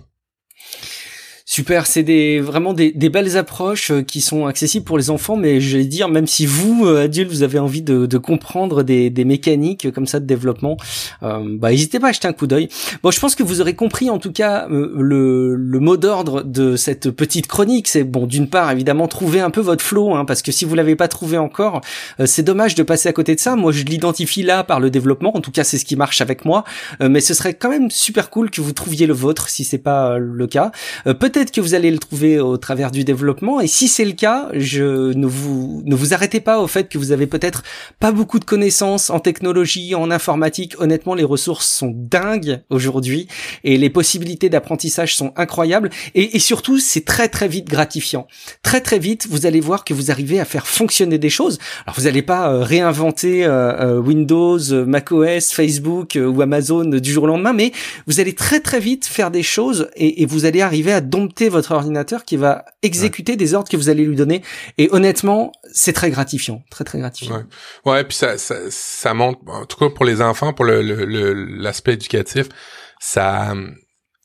Super, c'est des vraiment des, des, belles approches euh, qui sont accessibles pour les enfants, mais je vais dire même si vous euh, adultes vous avez envie de, de comprendre des, des, mécaniques comme ça de développement, euh, bah n'hésitez pas à jeter un coup d'œil. Bon, je pense que vous aurez compris en tout cas euh, le, le mot d'ordre de cette petite chronique, c'est bon d'une part évidemment trouver un peu votre flow, hein, parce que si vous l'avez pas trouvé encore, c'est dommage de passer à côté de ça. Moi, je l'identifie là par le développement, en tout cas c'est ce qui marche avec moi, mais ce serait quand même super cool que vous trouviez le vôtre si c'est pas le cas. Peut-être peut-être que vous allez le trouver au travers du développement. Et si c'est le cas, je ne vous ne vous arrêtez pas au fait que vous avez peut-être pas beaucoup de connaissances en technologie, en informatique. Honnêtement, les ressources sont dingues aujourd'hui et les possibilités d'apprentissage sont incroyables. Et, surtout, c'est très très vite gratifiant. Très très vite, vous allez voir que vous arrivez à faire fonctionner des choses. Alors vous n'allez pas euh, réinventer euh, euh, Windows, macOS, Facebook ou Amazon du jour au lendemain, mais vous allez très très vite faire des choses et, et vous allez arriver à dompter votre ordinateur qui va exécuter des ordres que vous allez lui donner. Et honnêtement, c'est très gratifiant, très très gratifiant. Ouais, ouais puis ça, ça, ça montre, en tout cas pour les enfants, pour le l'aspect le, éducatif, ça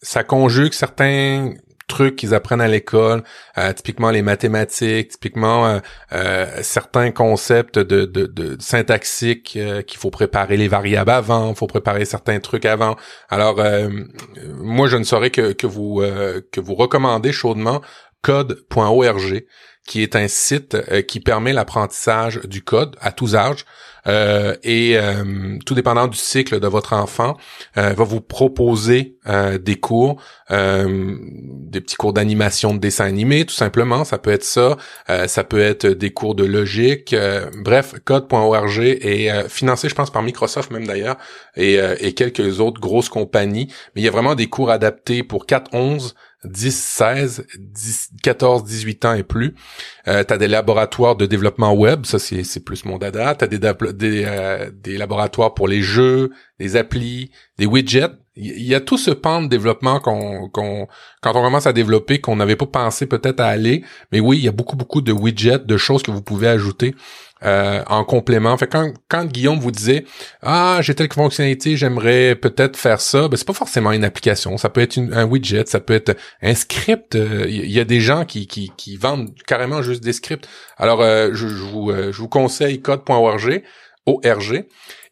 ça conjugue certains trucs qu'ils apprennent à l'école, euh, typiquement les mathématiques, typiquement euh, euh, certains concepts de, de, de syntaxique qu'il faut préparer les variables avant, il faut préparer certains trucs avant. Alors moi je ne saurais que, que vous que vous recommandez chaudement code.org qui est un site qui permet l'apprentissage du code à tous âges. Euh, et euh, tout dépendant du cycle de votre enfant, euh, va vous proposer des cours, des petits cours d'animation de dessin animé, tout simplement. Ça peut être ça. ça peut être des cours de logique. bref, code.org est financé, je pense, par Microsoft même d'ailleurs, et, et quelques autres grosses compagnies. Mais il y a vraiment des cours adaptés pour 4, 11, 10, 16, 10, 14, 18 ans et plus. Euh, tu as des laboratoires de développement web, ça c'est, plus mon dada. Tu as des, des, euh, des laboratoires pour les jeux, des applis, des widgets. Il y a tout ce pan de développement qu'on, quand on commence à développer qu'on n'avait pas pensé peut-être à aller. Mais oui, il y a beaucoup, beaucoup de widgets, de choses que vous pouvez ajouter. Euh, en complément. Fait quand, quand Guillaume vous disait Ah, j'ai telle fonctionnalité, j'aimerais peut-être faire ça, ben c'est pas forcément une application. Ça peut être un widget, ça peut être un script. Il euh, y, a des gens qui, qui, vendent carrément juste des scripts. Alors euh, je, vous, je vous conseille code.org O-R-G.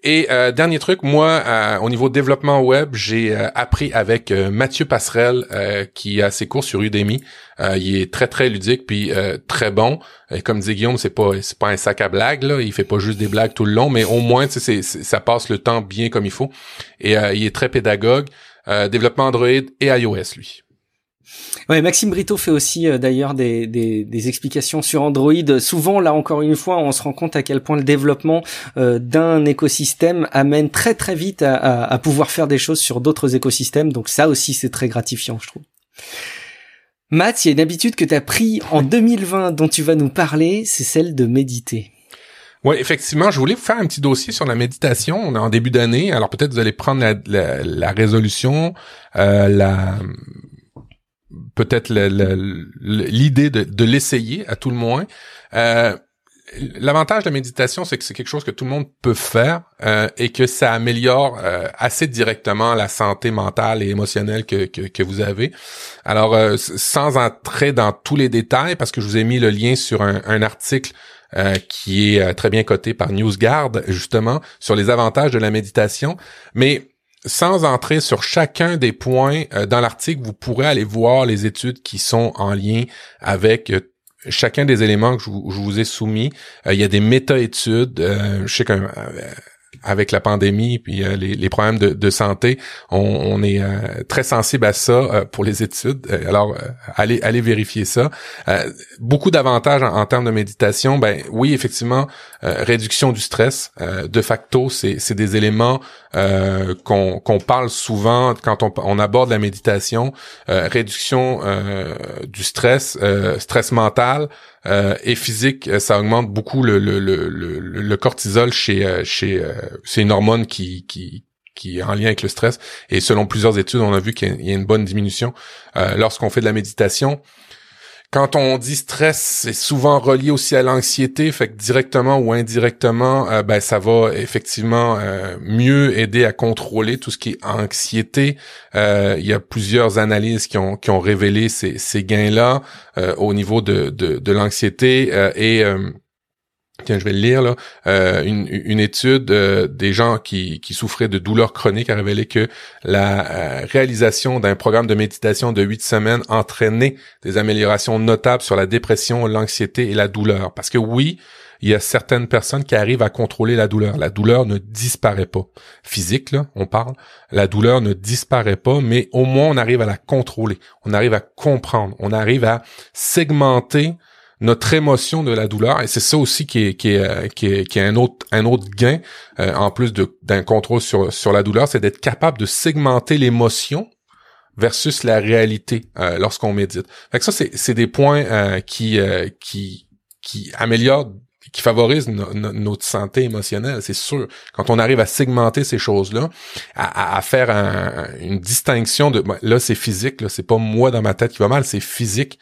Et euh, dernier truc, moi, euh, au niveau développement web, j'ai euh, appris avec Mathieu Passerelle, qui a ses cours sur Udemy. il est très très ludique puis très bon. Et comme dit Guillaume, c'est pas c'est pas un sac à blagues là. Il fait pas juste des blagues tout le long, mais au moins, ça passe le temps bien comme il faut. Et il est très pédagogue. développement Android et iOS, lui. Ouais, Maxime Brito fait aussi euh, d'ailleurs des, des, des, explications sur Android. Souvent, là encore une fois, on se rend compte à quel point le développement euh, d'un écosystème amène très très vite à, à, à, pouvoir faire des choses sur d'autres écosystèmes. Donc ça aussi, c'est très gratifiant, je trouve. Matt, il y a une habitude que tu as pris en 2020 dont tu vas nous parler, c'est celle de méditer. Oui, effectivement, je voulais vous faire un petit dossier sur la méditation. On est en début d'année, alors peut-être vous allez prendre la, la, la résolution, euh, la peut-être l'idée de, l'essayer à tout le moins. Euh, L'avantage de la méditation, c'est que c'est quelque chose que tout le monde peut faire euh, et que ça améliore euh, assez directement la santé mentale et émotionnelle que, que, que vous avez. Alors, euh, sans entrer dans tous les détails, parce que je vous ai mis le lien sur un, un article euh, qui est très bien coté par NewsGuard, justement, sur les avantages de la méditation. Mais sans entrer sur chacun des points euh, dans l'article, vous pourrez aller voir les études qui sont en lien avec euh, chacun des éléments que je vous, ai soumis. Euh, il y a des méta-études. je sais qu'un avec la pandémie puis euh, les, les, problèmes de, de santé, on, on est euh, très sensible à ça euh, pour les études. alors allez allez vérifier ça. beaucoup d'avantages en, termes de méditation. Ben oui, effectivement, réduction du stress. de facto, c'est c'est des éléments qu'on qu'on parle souvent quand on, on aborde la méditation. réduction du stress, stress mental. Euh, et physique, euh, ça augmente beaucoup le, le, le, le, cortisol chez euh, chez c'est une hormone qui qui qui est en lien avec le stress. Et selon plusieurs études, on a vu qu'il y a une bonne diminution lorsqu'on fait de la méditation quand on dit stress, c'est souvent relié aussi à l'anxiété, fait que directement ou indirectement, euh, ben ça va effectivement euh, mieux aider à contrôler tout ce qui est anxiété. Euh, il y a plusieurs analyses qui ont qui ont révélé ces, ces gains-là au niveau de de, de l'anxiété et tiens, je vais le lire là, euh, une, une, étude euh, des gens qui, qui souffraient de douleurs chroniques a révélé que la euh, réalisation d'un programme de méditation de huit semaines entraînait des améliorations notables sur la dépression, l'anxiété et la douleur. Parce que oui, il y a certaines personnes qui arrivent à contrôler la douleur. La douleur ne disparaît pas. Physique, là, on parle. La douleur ne disparaît pas, mais au moins on arrive à la contrôler. On arrive à comprendre. On arrive à segmenter notre émotion de la douleur et c'est ça aussi qui est qui est euh, qui est, qui est un autre un autre gain euh, en plus d'un contrôle sur sur la douleur c'est d'être capable de segmenter l'émotion versus la réalité euh, lorsqu'on médite. Fait que ça c'est des points qui qui qui améliorent qui favorisent notre santé émotionnelle, c'est sûr. Quand on arrive à segmenter ces choses-là, à, à, faire une distinction de là c'est physique, là c'est pas moi dans ma tête qui va mal, c'est physique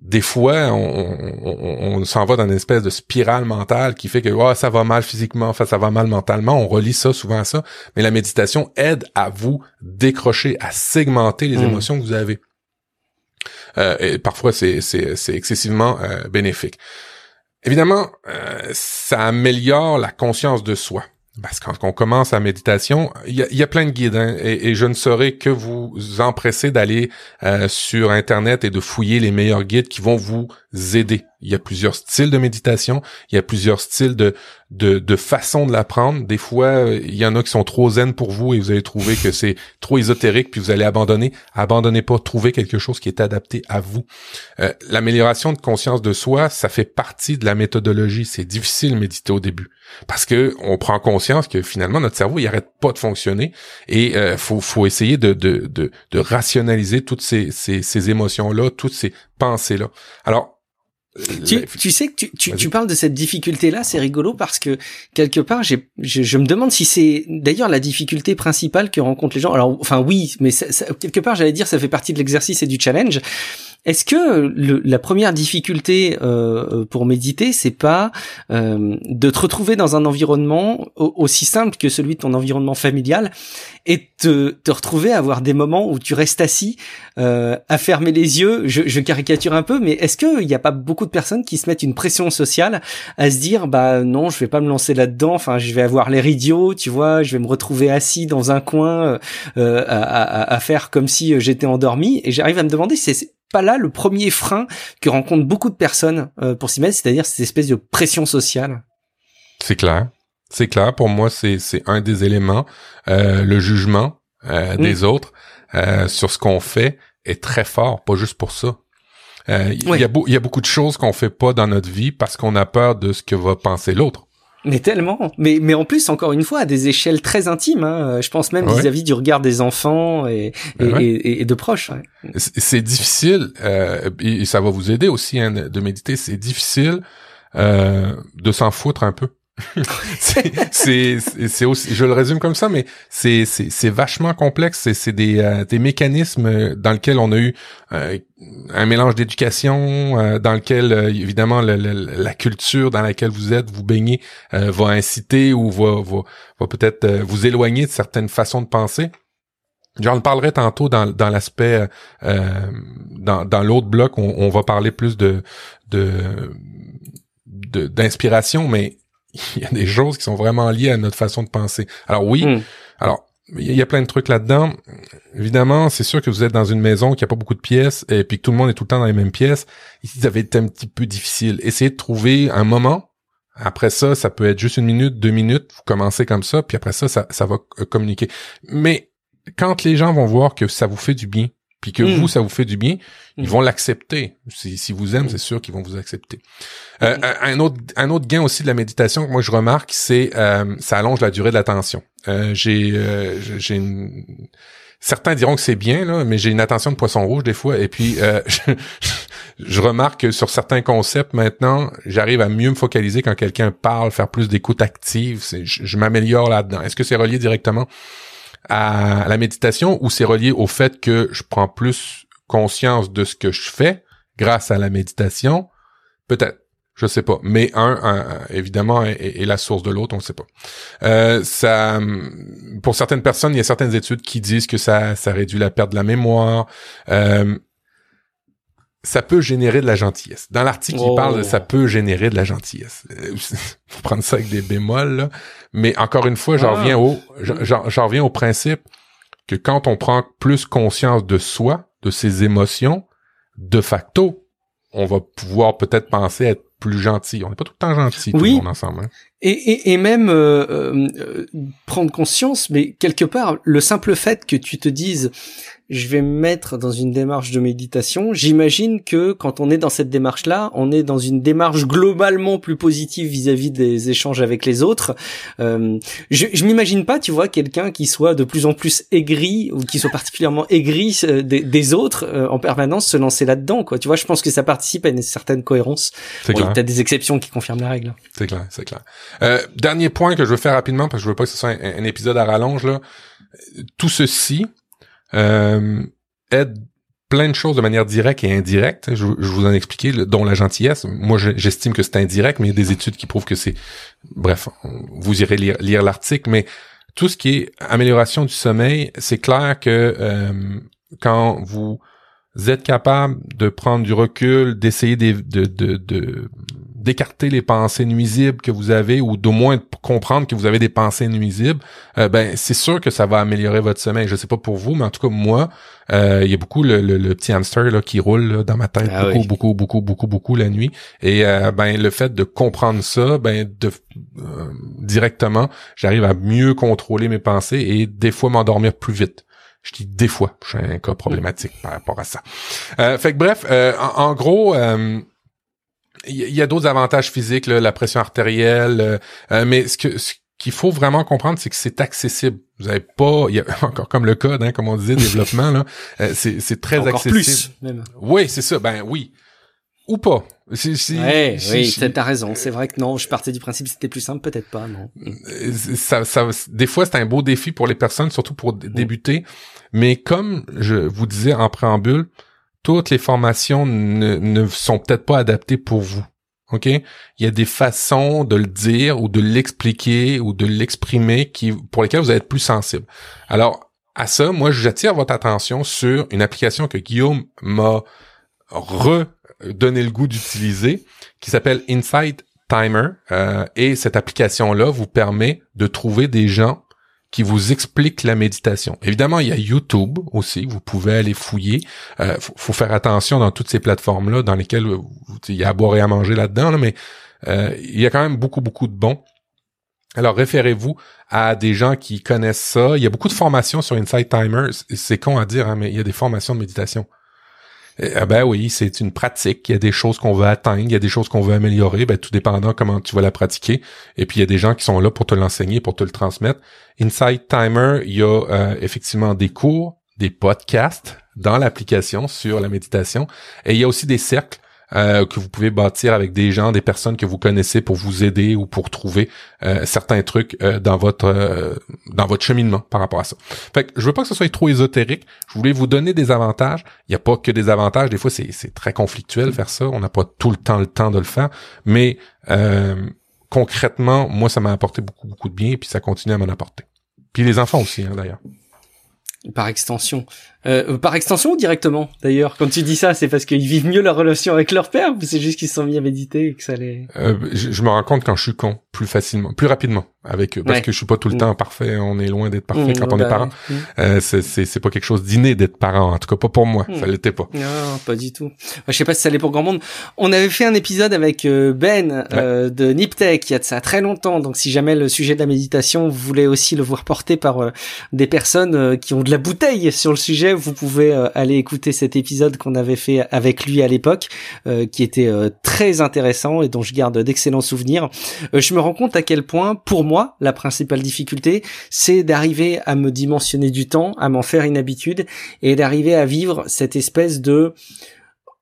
des fois, on, s'en va dans une espèce de spirale mentale qui fait que oh, ça va mal physiquement, ça va mal mentalement. On relie ça souvent à ça. Mais la méditation aide à vous décrocher, à segmenter les hmm. émotions que vous avez. Euh, et parfois, c'est, excessivement euh, bénéfique. Évidemment, euh, ça améliore la conscience de soi. Parce quand on commence la méditation, il y a, plein de guides hein, et, je ne saurais que vous empresser d'aller euh, sur Internet et de fouiller les meilleurs guides qui vont vous aider. Il y a plusieurs styles de méditation, il y a plusieurs styles de, de, de façon de l'apprendre. Des fois, il y en a qui sont trop zen pour vous et vous allez trouver que c'est trop ésotérique puis vous allez abandonner. Abandonnez pas, trouvez quelque chose qui est adapté à vous. Euh, l'amélioration de conscience de soi, ça fait partie de la méthodologie. C'est difficile de méditer au début parce que on prend conscience que finalement notre cerveau il arrête pas de fonctionner et euh, faut, faut essayer de, de, de, de rationaliser toutes ces, ces, ces émotions là, toutes ces pensées là. Alors tu, tu, sais que tu, tu, tu, parles de cette difficulté-là, c'est rigolo parce que quelque part, j'ai, je, je, me demande si c'est d'ailleurs la difficulté principale que rencontrent les gens. Alors, enfin oui, mais ça, quelque part, j'allais dire, ça fait partie de l'exercice et du challenge. Est-ce que le, la première difficulté euh, pour méditer, c'est pas euh, de te retrouver dans un environnement aussi simple que celui de ton environnement familial et te, te retrouver à avoir des moments où tu restes assis, euh, à fermer les yeux? Je, je caricature un peu, mais est-ce qu'il n'y a pas beaucoup de personnes qui se mettent une pression sociale à se dire bah non, je vais pas me lancer là-dedans. Enfin, je vais avoir l'air idiot, tu vois. Je vais me retrouver assis dans un coin euh, à, à, à, faire comme si j'étais endormi. Et j'arrive à me demander si c'est pas là le premier frein que rencontrent beaucoup de personnes euh, pour s'y mettre, c'est-à-dire cette espèce de pression sociale. C'est clair. C'est clair. Pour moi, c'est c'est un des éléments. Euh, le jugement euh, mm. des autres sur ce qu'on fait est très fort, pas juste pour ça. Il y, a y a beaucoup de choses qu'on fait pas dans notre vie parce qu'on a peur de ce que va penser l'autre. Mais tellement. Mais, mais en plus, encore une fois, à des échelles très intimes. Hein. Je pense même vis-à-vis du regard des enfants et, et, et, de proches. C'est difficile, euh, et ça va vous aider aussi hein, de méditer. C'est difficile euh, de s'en foutre un peu. *laughs* c'est je le résume comme ça mais c'est c'est vachement complexe. C'est des euh, des mécanismes dans lesquels on a eu euh, un mélange d'éducation euh, dans lequel évidemment la culture dans laquelle vous êtes vous baignez va inciter ou va va, va peut-être vous éloigner de certaines façons de penser. J'en parlerai tantôt dans, dans l'aspect dans, dans l'autre bloc on, on va parler plus de de d'inspiration mais *laughs* il y a des choses qui sont vraiment liées à notre façon de penser. Alors oui, hmm. alors il y a plein de trucs là-dedans. Évidemment, c'est sûr que vous êtes dans une maison qui a pas beaucoup de pièces et puis que tout le monde est tout le temps dans les mêmes pièces. Ici, ça va être un petit peu difficile. Essayez de trouver un moment. Après ça, ça peut être juste une minute, deux minutes. Vous commencez comme ça, puis après ça, ça, ça va communiquer. Mais quand les gens vont voir que ça vous fait du bien, puis que vous, hmm. ça vous fait du bien, ils hmm. vont l'accepter. Si, si, vous aiment, hmm. c'est sûr qu'ils vont vous accepter. Euh, un autre un autre gain aussi de la méditation que moi je remarque, c'est euh, ça allonge la durée de l'attention. Euh, j'ai euh, j'ai une... certains diront que c'est bien là, mais j'ai une attention de poisson rouge des fois, et puis *laughs* je, je, remarque que sur certains concepts maintenant, j'arrive à mieux me focaliser quand quelqu'un parle, faire plus d'écoute active. Je, je m'améliore là-dedans. Est-ce que c'est relié directement à la méditation ou c'est relié au fait que je prends plus conscience de ce que je fais grâce à la méditation? Peut-être. Je sais pas. Mais un, évidemment, est, la source de l'autre, on ne sait pas. Euh, ça, pour certaines personnes, il y a certaines études qui disent que ça, ça réduit la perte de la mémoire. Euh, ça peut générer de la gentillesse. Dans l'article, il parle de ça oh. peut générer de la gentillesse. *laughs* Faut prendre ça avec des bémols, là. Mais encore une fois, j'en ah. reviens au, j'en reviens au principe que quand on prend plus conscience de soi, de ses émotions, de facto, on va pouvoir peut-être penser être plus gentil. On n'est pas tout le temps gentil, tout le monde ensemble. Hein. Et, et, et, même euh, euh, prendre conscience, mais quelque part, le simple fait que tu te dises je vais me mettre dans une démarche de méditation. J'imagine que quand on est dans cette démarche-là, on est dans une démarche globalement plus positive vis-à-vis des échanges avec les autres. Euh, je, je m'imagine pas, tu vois, quelqu'un qui soit de plus en plus aigri ou qui soit particulièrement aigri euh, des, des, autres euh, en permanence se lancer là-dedans, quoi. Tu vois, je pense que ça participe à une certaine cohérence. C'est bon, T'as des exceptions qui confirment la règle. C'est clair, c'est clair. Euh, dernier point que je veux faire rapidement parce que je veux pas que ce soit un, un épisode à rallonge là. Tout ceci, euh, aide plein de choses de manière directe et indirecte. Je, vous en ai expliqué, dont la gentillesse. Moi, j'estime que c'est indirect, mais il y a des études qui prouvent que c'est... Bref, vous irez lire, l'article, mais tout ce qui est amélioration du sommeil, c'est clair que euh, quand vous êtes capable de prendre du recul, d'essayer de, de, de, d'écarter les pensées nuisibles que vous avez ou d'au moins comprendre que vous avez des pensées nuisibles, euh, ben c'est sûr que ça va améliorer votre sommeil. Je sais pas pour vous, mais en tout cas moi, euh, il y a beaucoup le, le, petit hamster là, qui roule dans ma tête ah beaucoup, beaucoup, beaucoup, beaucoup, beaucoup la nuit. Et euh, ben le fait de comprendre ça, ben de directement, j'arrive à mieux contrôler mes pensées et des fois m'endormir plus vite. Je dis des fois, je suis un cas problématique par rapport à ça. fait que bref, en, en, gros, il y a d'autres avantages physiques, la pression artérielle, euh, euh, mais ce que ce qu'il faut vraiment comprendre, c'est que c'est accessible. Vous avez pas, il y a *laughs* encore comme le code, hein, comme on disait, développement là, euh, c'est c'est très encore accessible. Plus, même. Oui, c'est ça. Ben oui, ou pas. Si, si, oui, t'as raison. C'est vrai que non, je partais du principe que c'était plus simple, peut-être pas, non. Ça, ça, des fois, c'est un beau défi pour les personnes, surtout pour débuter. Mais comme je vous disais en préambule, toutes les formations ne, sont peut-être pas adaptées pour vous. OK? Il y a des façons de le dire ou de l'expliquer ou de l'exprimer qui, pour lesquelles vous allez être plus sensible. Alors, à ça, moi, j'attire votre attention sur une application que Guillaume m'a redonné le goût d'utiliser, qui s'appelle Insight Timer. Euh, et cette application-là vous permet de trouver des gens qui vous expliquent la méditation. Évidemment, il y a YouTube aussi, vous pouvez aller fouiller. Euh, faut, faire attention dans toutes ces plateformes-là dans lesquelles il y a à boire et à manger là-dedans, mais euh, il y a quand même beaucoup, beaucoup de bons. Alors, référez-vous à des gens qui connaissent ça. Il y a beaucoup de formations sur Insight Timer. C'est con à dire, hein, mais il y a des formations de méditation. Eh ben oui, c'est une pratique. Il y a des choses qu'on veut atteindre, il y a des choses qu'on veut améliorer, ben tout dépendant comment tu vas la pratiquer. Et puis il y a des gens qui sont là pour te l'enseigner, pour te le transmettre. Insight Timer, il y a euh, effectivement des cours, des podcasts dans l'application sur la méditation, et il y a aussi des cercles euh, que vous pouvez bâtir avec des gens, des personnes que vous connaissez pour vous aider ou pour trouver euh, certains trucs euh, dans votre dans votre cheminement par rapport à ça. Fait que je veux pas que ce soit trop ésotérique. Je voulais vous donner des avantages. Il n'y a pas que des avantages. Des fois, c'est très conflictuel faire ça. On n'a pas tout le temps le temps de le faire, mais concrètement, moi, ça m'a apporté beaucoup beaucoup de bien et puis ça continue à m'en apporter. Puis les enfants aussi, hein, d'ailleurs. Par extension. Euh, par extension ou directement d'ailleurs Quand tu dis ça, c'est parce qu'ils vivent mieux leur relation avec leur père ou c'est juste qu'ils se sont mis à méditer et que ça les... Euh, je, me rends compte quand je suis con, plus facilement, plus rapidement avec eux, parce que je suis pas tout le mm. temps parfait, on est loin d'être parfait mm, quand on est bah parent. Mm. Euh, c'est, c'est, pas quelque chose d'inné d'être parent, en tout cas pas pour moi, ça l'était pas. Non, pas du tout. Je sais pas si ça l'est pour grand monde. On avait fait un épisode avec euh, Ben euh, de Niptech il y a de ça très longtemps, donc si jamais le sujet de la méditation, vous voulez aussi le voir porté par euh, des personnes qui ont de la bouteille sur le sujet, vous pouvez aller écouter cet épisode qu'on avait fait avec lui à l'époque, qui était très intéressant et dont je garde d'excellents souvenirs. je me rends compte à quel point, pour moi, la principale difficulté, c'est d'arriver à me dimensionner du temps, à m'en faire une habitude et d'arriver à vivre cette espèce de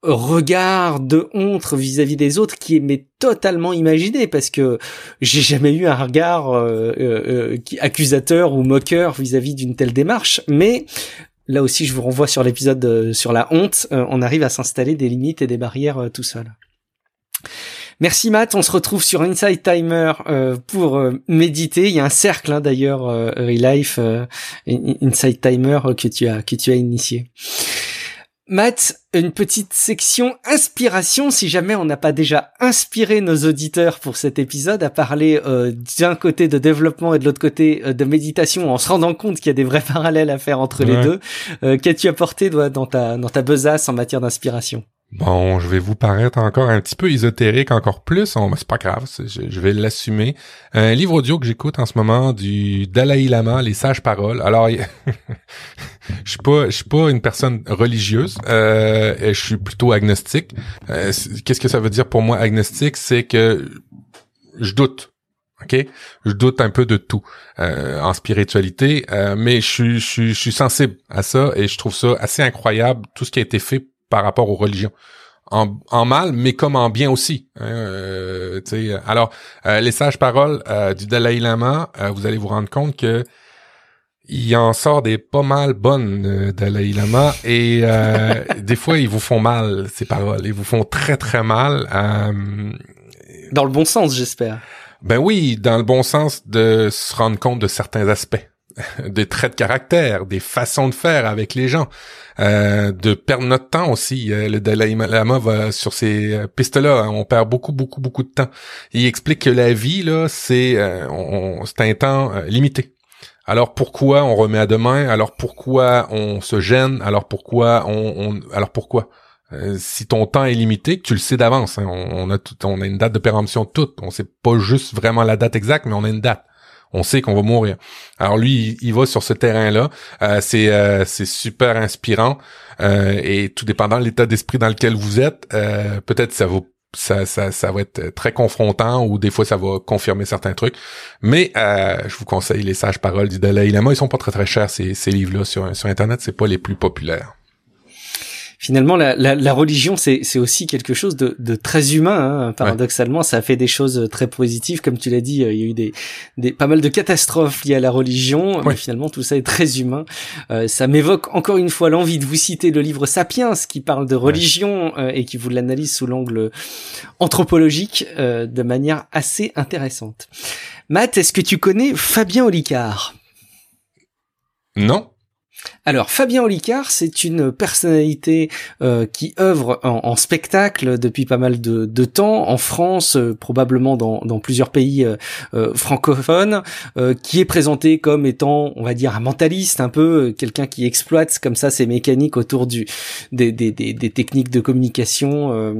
regard de honte vis-à-vis des autres qui est mais totalement imaginé parce que j'ai jamais eu un regard euh, euh, euh, accusateur ou moqueur vis-à-vis d'une telle démarche mais là aussi je vous renvoie sur l'épisode sur la honte on arrive à s'installer des limites et des barrières tout seul Merci Matt, on se retrouve sur Inside Timer euh, pour euh, méditer. Il y a un cercle hein, d'ailleurs, euh, Relife, euh, Inside Timer que tu as que tu as initié. Matt, une petite section inspiration, si jamais on n'a pas déjà inspiré nos auditeurs pour cet épisode à parler d'un côté de développement et de l'autre côté de méditation en se rendant compte qu'il y a des vrais parallèles à faire entre les deux. Qu'as-tu apporté toi, dans ta dans ta besace en matière d'inspiration? Bon, je vais vous paraître encore un petit peu ésotérique, encore plus. On, c'est pas grave, je, vais l'assumer. Un livre audio que j'écoute en ce moment du Dalai Lama, Les Sages Paroles. Alors, *laughs* je suis pas, je suis pas une personne religieuse. Euh, je suis plutôt agnostique. Euh, qu'est-ce que ça veut dire pour moi agnostique? C'est que je doute. OK? Je doute un peu de tout euh, en spiritualité, euh, mais je suis, je, je suis sensible à ça et je trouve ça assez incroyable, tout ce qui a été fait par rapport aux religions. En, mal, mais comme en bien aussi. Hein, euh, alors, euh, les sages paroles euh, du Dalai Lama, vous allez vous rendre compte que il en sort des pas mal bonnes Dalai Lama et *laughs* des fois ils vous font mal ces paroles, ils vous font très très mal. dans le bon sens, j'espère. Ben oui, dans le bon sens de se rendre compte de certains aspects *laughs* des traits de caractère, des façons de faire avec les gens, euh, de perdre notre temps aussi. Euh, le Dalai Lama va sur ces euh, pistes-là, hein. on perd beaucoup, beaucoup, beaucoup de temps. Il explique que la vie, là, c'est c'est un temps limité. Alors pourquoi on remet à demain? Alors pourquoi on se gêne? Alors pourquoi on, alors pourquoi? Si ton temps est limité, tu le sais d'avance, hein, on, a tout, on a une date de péremption toute. On sait pas juste vraiment la date exacte, mais on a une date on sait qu'on va mourir. Alors lui, il, va sur ce terrain-là. Euh, c'est euh, c'est super inspirant euh, et tout dépendant de l'état d'esprit dans lequel vous êtes, peut-être ça ça, va être très confrontant ou des fois ça va confirmer certains trucs. Mais je vous conseille les sages paroles du Dalai Lama. Ils sont pas très très chers ces, ces livres-là sur sur internet. C'est pas les plus populaires. Finalement la, la, la religion c'est aussi quelque chose de, de très humain. Hein. Paradoxalement, ça a fait des choses très positives, comme tu l'as dit. Il y a eu des, des pas mal de catastrophes liées à la religion, mais finalement tout ça est très humain. Euh, ça m'évoque encore une fois l'envie de vous citer le livre Sapiens qui parle de religion euh, et qui vous l'analyse sous l'angle anthropologique euh, de manière assez intéressante. Matt, est-ce que tu connais Fabien Olicard? Non. Alors Fabien Olicard, c'est une personnalité euh, qui œuvre en, spectacle depuis pas mal de, temps en France, euh, probablement dans, plusieurs pays euh, francophones, qui est présenté comme étant, on va dire, un mentaliste, un peu quelqu'un qui exploite comme ça ses mécaniques autour du des, des, des, techniques de communication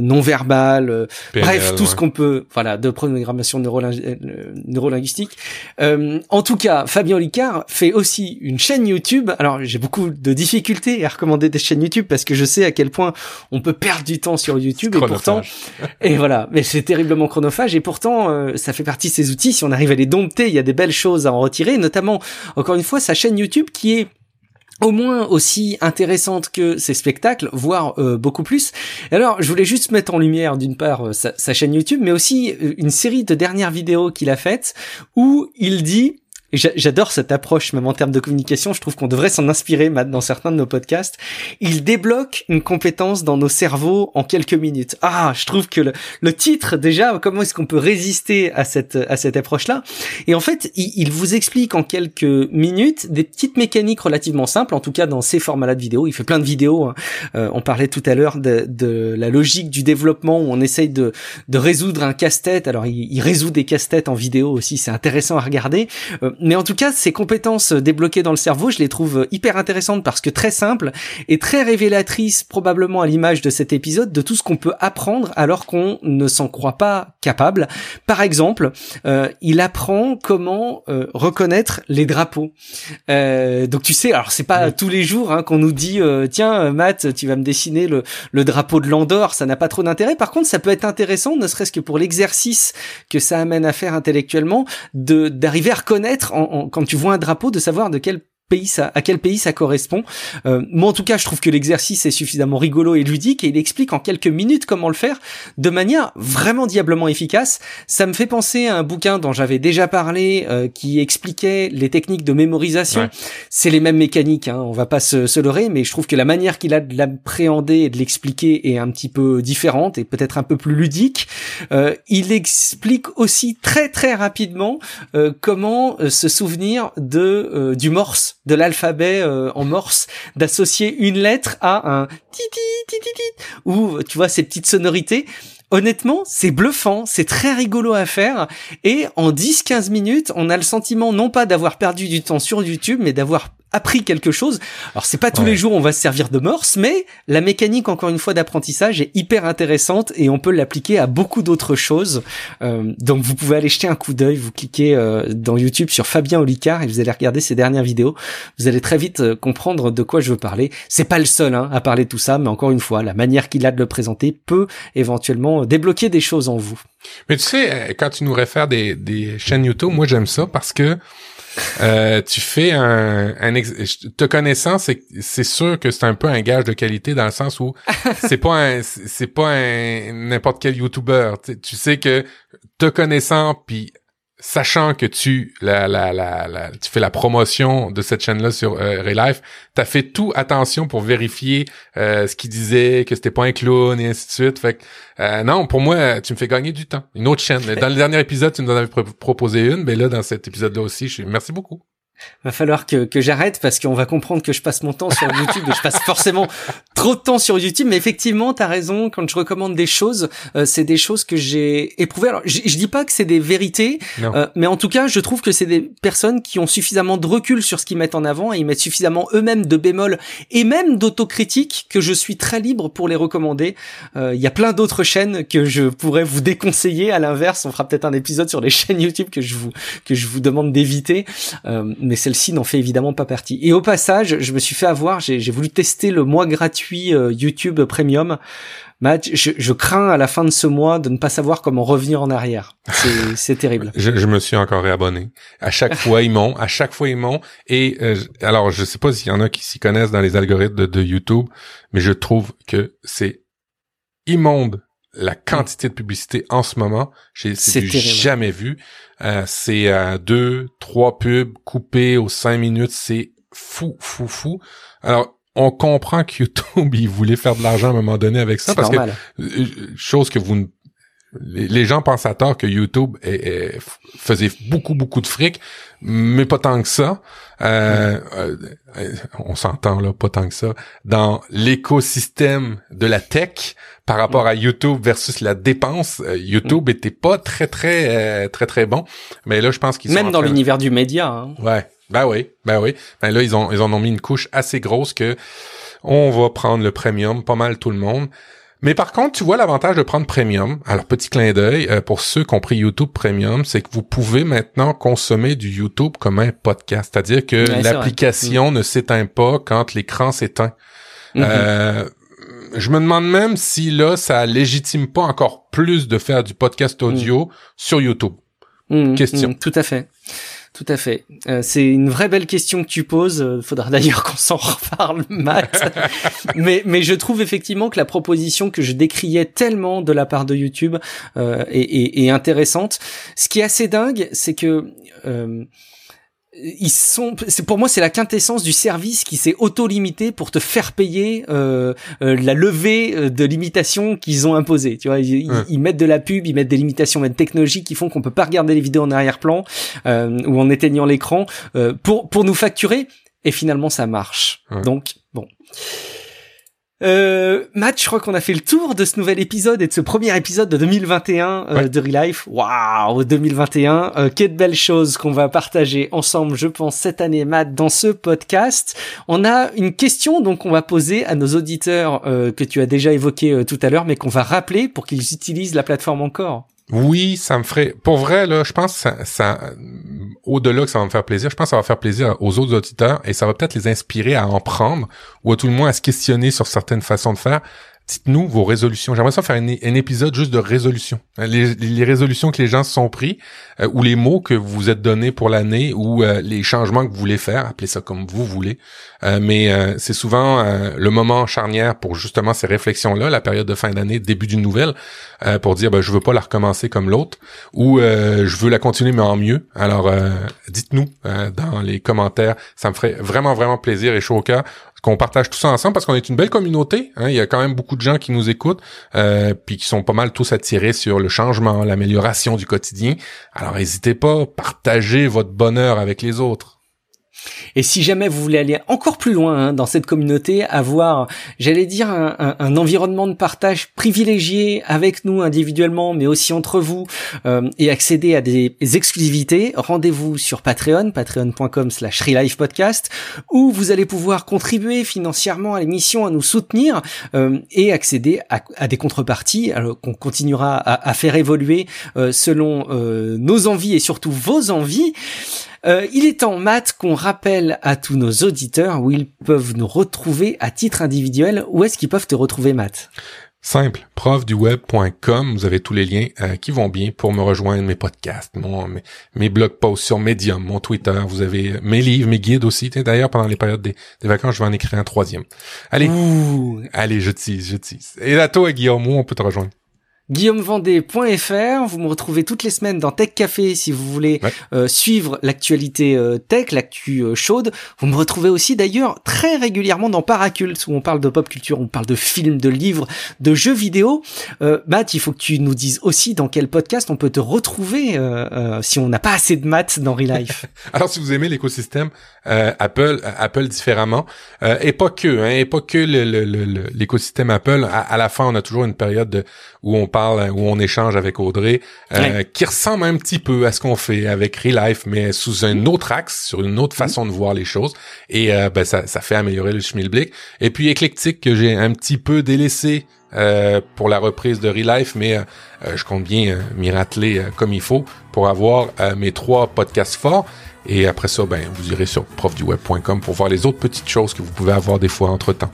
non verbale, bref tout ce qu'on peut, voilà, de programmation neurolinguistique. en tout cas, Fabien Olicard fait aussi une chaîne YouTube. Alors j'ai beaucoup de difficultés à recommander des chaînes YouTube parce que je sais à quel point on peut perdre du temps sur YouTube et pourtant et voilà, mais c'est terriblement chronophage et pourtant euh, ça fait partie de ces outils. Si on arrive à les dompter, il y a des belles choses à en retirer, notamment encore une fois sa chaîne YouTube qui est au moins aussi intéressante que ses spectacles, voire euh, beaucoup plus. Alors, je voulais juste mettre en lumière d'une part euh, sa, sa, chaîne YouTube, mais aussi une série de dernières vidéos qu'il a faites où il dit j'adore cette approche, même en termes de communication. Je trouve qu'on devrait s'en inspirer dans certains de nos podcasts. Il débloque une compétence dans nos cerveaux en quelques minutes. Ah, je trouve que le, titre, déjà, comment est-ce qu'on peut résister à cette, à cette approche-là? Et en fait, il, vous explique en quelques minutes des petites mécaniques relativement simples, en tout cas dans ces formats-là de vidéos. Il fait plein de vidéos. Hein. Euh, on parlait tout à l'heure de, la logique du développement où on essaye de, de résoudre un casse-tête. Alors, il, il résout des casse-têtes en vidéo aussi. C'est intéressant à regarder. Euh, mais en tout cas, ces compétences débloquées dans le cerveau, je les trouve hyper intéressantes parce que très simples et très révélatrices probablement à l'image de cet épisode de tout ce qu'on peut apprendre alors qu'on ne s'en croit pas capable. Par exemple, euh, il apprend comment euh, reconnaître les drapeaux. Euh, donc tu sais, alors c'est pas tous les jours hein, qu'on nous dit tiens Matt, tu vas me dessiner le, le drapeau de l'Andorre, ça n'a pas trop d'intérêt. Par contre, ça peut être intéressant, ne serait-ce que pour l'exercice que ça amène à faire intellectuellement, de d'arriver à reconnaître quand tu vois un drapeau, de savoir de quel pays ça, à quel pays ça correspond. Euh, moi, en tout cas, je trouve que l'exercice est suffisamment rigolo et ludique et il explique en quelques minutes comment le faire de manière vraiment diablement efficace. Ça me fait penser à un bouquin dont j'avais déjà parlé euh, qui expliquait les techniques de mémorisation. C'est les mêmes mécaniques, hein, on va pas se, se leurrer, mais je trouve que la manière qu'il a de l'appréhender et de l'expliquer est un petit peu différente et peut-être un peu plus ludique. Euh, il explique aussi très très rapidement euh, comment euh, se souvenir de du morse de l'alphabet euh, en morse, d'associer une lettre à un titi titi titi ou tu vois ces petites sonorités. Honnêtement, c'est bluffant, c'est très rigolo à faire et en 10-15 minutes, on a le sentiment non pas d'avoir perdu du temps sur YouTube, mais d'avoir appris quelque chose. Alors c'est pas tous les jours on va se servir de morse, mais la mécanique encore une fois d'apprentissage est hyper intéressante et on peut l'appliquer à beaucoup d'autres choses. Euh, donc vous pouvez aller jeter un coup d'œil, vous cliquez euh, dans YouTube sur Fabien Olicard et vous allez regarder ses dernières vidéos. Vous allez très vite euh, comprendre de quoi je veux parler. C'est pas le seul hein, à parler de tout ça, mais encore une fois, la manière qu'il a de le présenter peut éventuellement débloquer des choses en vous. Mais tu sais, quand tu nous réfères des, des chaînes YouTube, moi j'aime ça parce que euh, tu fais un, un te connaissant, c'est c'est sûr que c'est un peu un gage de qualité dans le sens où *laughs* c'est pas un c'est pas un n'importe quel YouTuber. Tu sais que te connaissant puis sachant que tu fais la promotion de cette chaîne-là sur euh, Relife, t'as fait tout attention pour vérifier euh, ce qu'il disait, que c'était pas un clown et ainsi de suite. Fait que, euh, non, pour moi, tu me fais gagner du temps. Une autre chaîne. Dans le dernier épisode, tu nous en avais proposé une, mais là, dans cet épisode-là aussi, je merci beaucoup va falloir que, que j'arrête parce qu'on va comprendre que je passe mon temps sur YouTube et je passe forcément trop de temps sur YouTube. Mais effectivement, t'as raison. Quand je recommande des choses, euh, c'est des choses que j'ai éprouvées. Alors, je, dis pas que c'est des vérités, euh, mais en tout cas, je trouve que c'est des personnes qui ont suffisamment de recul sur ce qu'ils mettent en avant et ils mettent suffisamment eux-mêmes de bémols et même d'autocritique que je suis très libre pour les recommander. Euh, il y a plein d'autres chaînes que je pourrais vous déconseiller. À l'inverse, on fera peut-être un épisode sur les chaînes YouTube que je vous que je vous demande d'éviter mais celle-ci n'en fait évidemment pas partie. Et au passage, je me suis fait avoir, j'ai voulu tester le mois gratuit YouTube Premium. Matt, je, crains à la fin de ce mois de ne pas savoir comment revenir en arrière. *laughs* C'est terrible. Je, je, me suis encore réabonné. À chaque fois, ils m'ont. À chaque fois, ils m'ont. Et alors, je sais pas s'il y en a qui s'y connaissent dans les algorithmes de YouTube, mais je trouve que c'est immonde la quantité de publicité en ce moment, j'ai jamais vu. Euh, c'est euh, deux, trois pubs coupés aux cinq minutes, c'est fou, fou, fou. Alors, on comprend que *laughs* YouTube, il voulait faire de l'argent à un moment donné avec ça, parce que euh, chose que vous les, gens pensent à tort que YouTube faisait beaucoup beaucoup de fric, mais pas tant que ça. Euh, on s'entend là, pas tant que ça. Dans l'écosystème de la tech, par rapport à YouTube versus la dépense, euh, YouTube était pas très très euh, très très bon. Mais là, je pense qu'ils même dans l'univers du média. Hein. Ouais, ben oui, ben oui. Ben là, ils ont ils en ont mis une couche assez grosse que on va prendre le premium, pas mal tout le monde. Mais par contre, tu vois l'avantage de prendre Premium. Alors, petit clin d'œil, euh, pour ceux qui ont pris YouTube Premium, c'est que vous pouvez maintenant consommer du YouTube comme un podcast. C'est-à-dire que l'application mm. ne s'éteint pas quand l'écran s'éteint. Mm-hmm. euh, je me demande même si là, ça légitime pas encore plus de faire du podcast mm. audio sur YouTube. Mm, question. Mm, tout à fait. Tout à fait. Euh, c'est une vraie belle question que tu poses. Euh, faudra *laughs* d'ailleurs qu'on s'en reparle, Matt. *laughs* mais, mais je trouve effectivement que la proposition que je décriais tellement de la part de YouTube euh, est, est, est, intéressante. Ce qui est assez dingue, c'est que euh, ils sont c'est pour moi c'est la quintessence du service qui s'est auto-limité pour te faire payer euh, euh, la levée euh, de limitations qu'ils ont imposées. Tu vois ils, mettent de la pub ils mettent des limitations même technologiques qui font qu'on peut pas regarder les vidéos en arrière-plan ou en éteignant l'écran pour pour nous facturer. Et finalement ça marche. Donc bon euh, Matt, je crois qu'on a fait le tour de ce nouvel épisode et de ce premier épisode de 2021 euh, de Relife. Waouh, 2021, euh, quelle belle chose qu'on va partager ensemble, je pense, cette année, Matt, dans ce podcast. On a une question donc qu'on va poser à nos auditeurs euh, que tu as déjà évoqué euh, tout à l'heure, mais qu'on va rappeler pour qu'ils utilisent la plateforme encore. Oui, ça me ferait. Pour vrai, là, je pense ça au-delà que ça va me faire plaisir, je pense que ça va faire plaisir aux autres auditeurs et ça va peut-être les inspirer à en prendre ou à tout le moins à se questionner sur certaines façons de faire. Dites-nous vos résolutions. J'aimerais ça faire un, épisode juste de résolution. Les, résolutions que les gens se sont pris, euh, ou les mots que vous vous êtes donnés pour l'année, ou euh, les changements que vous voulez faire, appelez ça comme vous voulez. Euh, mais c'est souvent le moment charnière pour justement ces réflexions-là, la période de fin d'année, début d'une nouvelle, pour dire ben, je veux pas la recommencer comme l'autre, ou je veux la continuer mais en mieux. Alors dites-nous dans les commentaires, ça me ferait vraiment vraiment plaisir et chaud au cœur qu'on partage tout ça ensemble parce qu'on est une belle communauté. Hein. Il y a quand même beaucoup de gens qui nous écoutent, euh, puis qui sont pas mal tous attirés sur le changement, l'amélioration du quotidien. Alors n'hésitez pas, partagez votre bonheur avec les autres. Et si jamais vous voulez aller encore plus loin hein, dans cette communauté, avoir, j'allais dire, un, environnement de partage privilégié avec nous individuellement, mais aussi entre vous, euh, et accéder à des exclusivités, rendez-vous sur Patreon, patreon.com slash podcast, où vous allez pouvoir contribuer financièrement à l'émission, à nous soutenir, euh, et accéder à, des contreparties qu'on continuera à, faire évoluer euh, selon nos envies et surtout vos envies. Euh, il est en maths qu'on rappelle à tous nos auditeurs où ils peuvent nous retrouver à titre individuel. Où est-ce qu'ils peuvent te retrouver, Matt? Simple, profduweb.com, vous avez tous les liens euh, qui vont bien pour me rejoindre mes podcasts, mon, mes, blog posts sur Medium, mon Twitter, vous avez mes livres, mes guides aussi. D'ailleurs, pendant les périodes des, vacances, je vais en écrire un troisième. Allez, allez, je tease, je tease. Et là, toi, Guillaume, où on peut te rejoindre? guillaumevendée.fr. Vous me retrouvez toutes les semaines dans Tech Café si vous voulez euh, suivre l'actualité euh, tech, l'actu euh, chaude. Vous me retrouvez aussi d'ailleurs très régulièrement dans Paracult où on parle de pop culture, on parle de films, de livres, de jeux vidéo. Matt, il faut que tu nous dises aussi dans quel podcast on peut te retrouver si on n'a pas assez de maths dans Relife. *laughs* Alors si vous aimez l'écosystème Apple, Apple différemment, et pas que, hein, et pas que l'écosystème Apple. À, à, la fin, on a toujours une période de, où on parle, où on échange avec Audrey, euh, qui ressemble un petit peu à ce qu'on fait avec Relife, mais sous un autre axe, sur une autre façon de voir les choses. Et euh, ben, ça, ça fait améliorer le schmilblick. Et puis éclectique que j'ai un petit peu délaissé euh, pour la reprise de Relife, mais je compte bien m'y ratteler comme il faut pour avoir mes trois podcasts forts. Et après ça, ben, vous irez sur profduweb.com pour voir les autres petites choses que vous pouvez avoir des fois entre temps.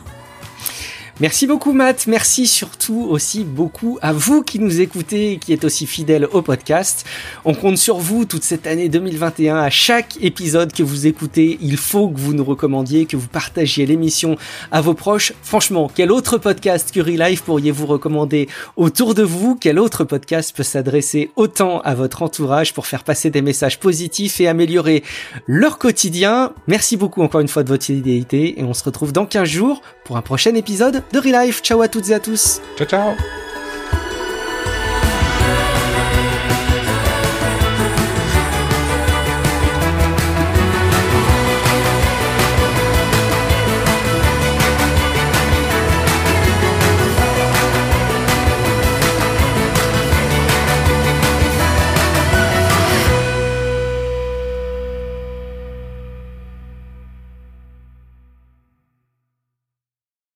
Merci beaucoup Matt, merci surtout aussi beaucoup à vous qui nous écoutez et qui êtes aussi fidèles au podcast. On compte sur vous toute cette année 2021. À chaque épisode que vous écoutez, il faut que vous nous recommandiez, que vous partagiez l'émission à vos proches. Franchement, quel autre podcast que Relife pourriez-vous recommander autour de vous? Quel autre podcast peut s'adresser autant à votre entourage pour faire passer des messages positifs et améliorer leur quotidien? Merci beaucoup encore une fois de votre fidélité et on se retrouve dans 15 jours pour un prochain épisode de Relife. Ciao à toutes et à tous. Ciao ciao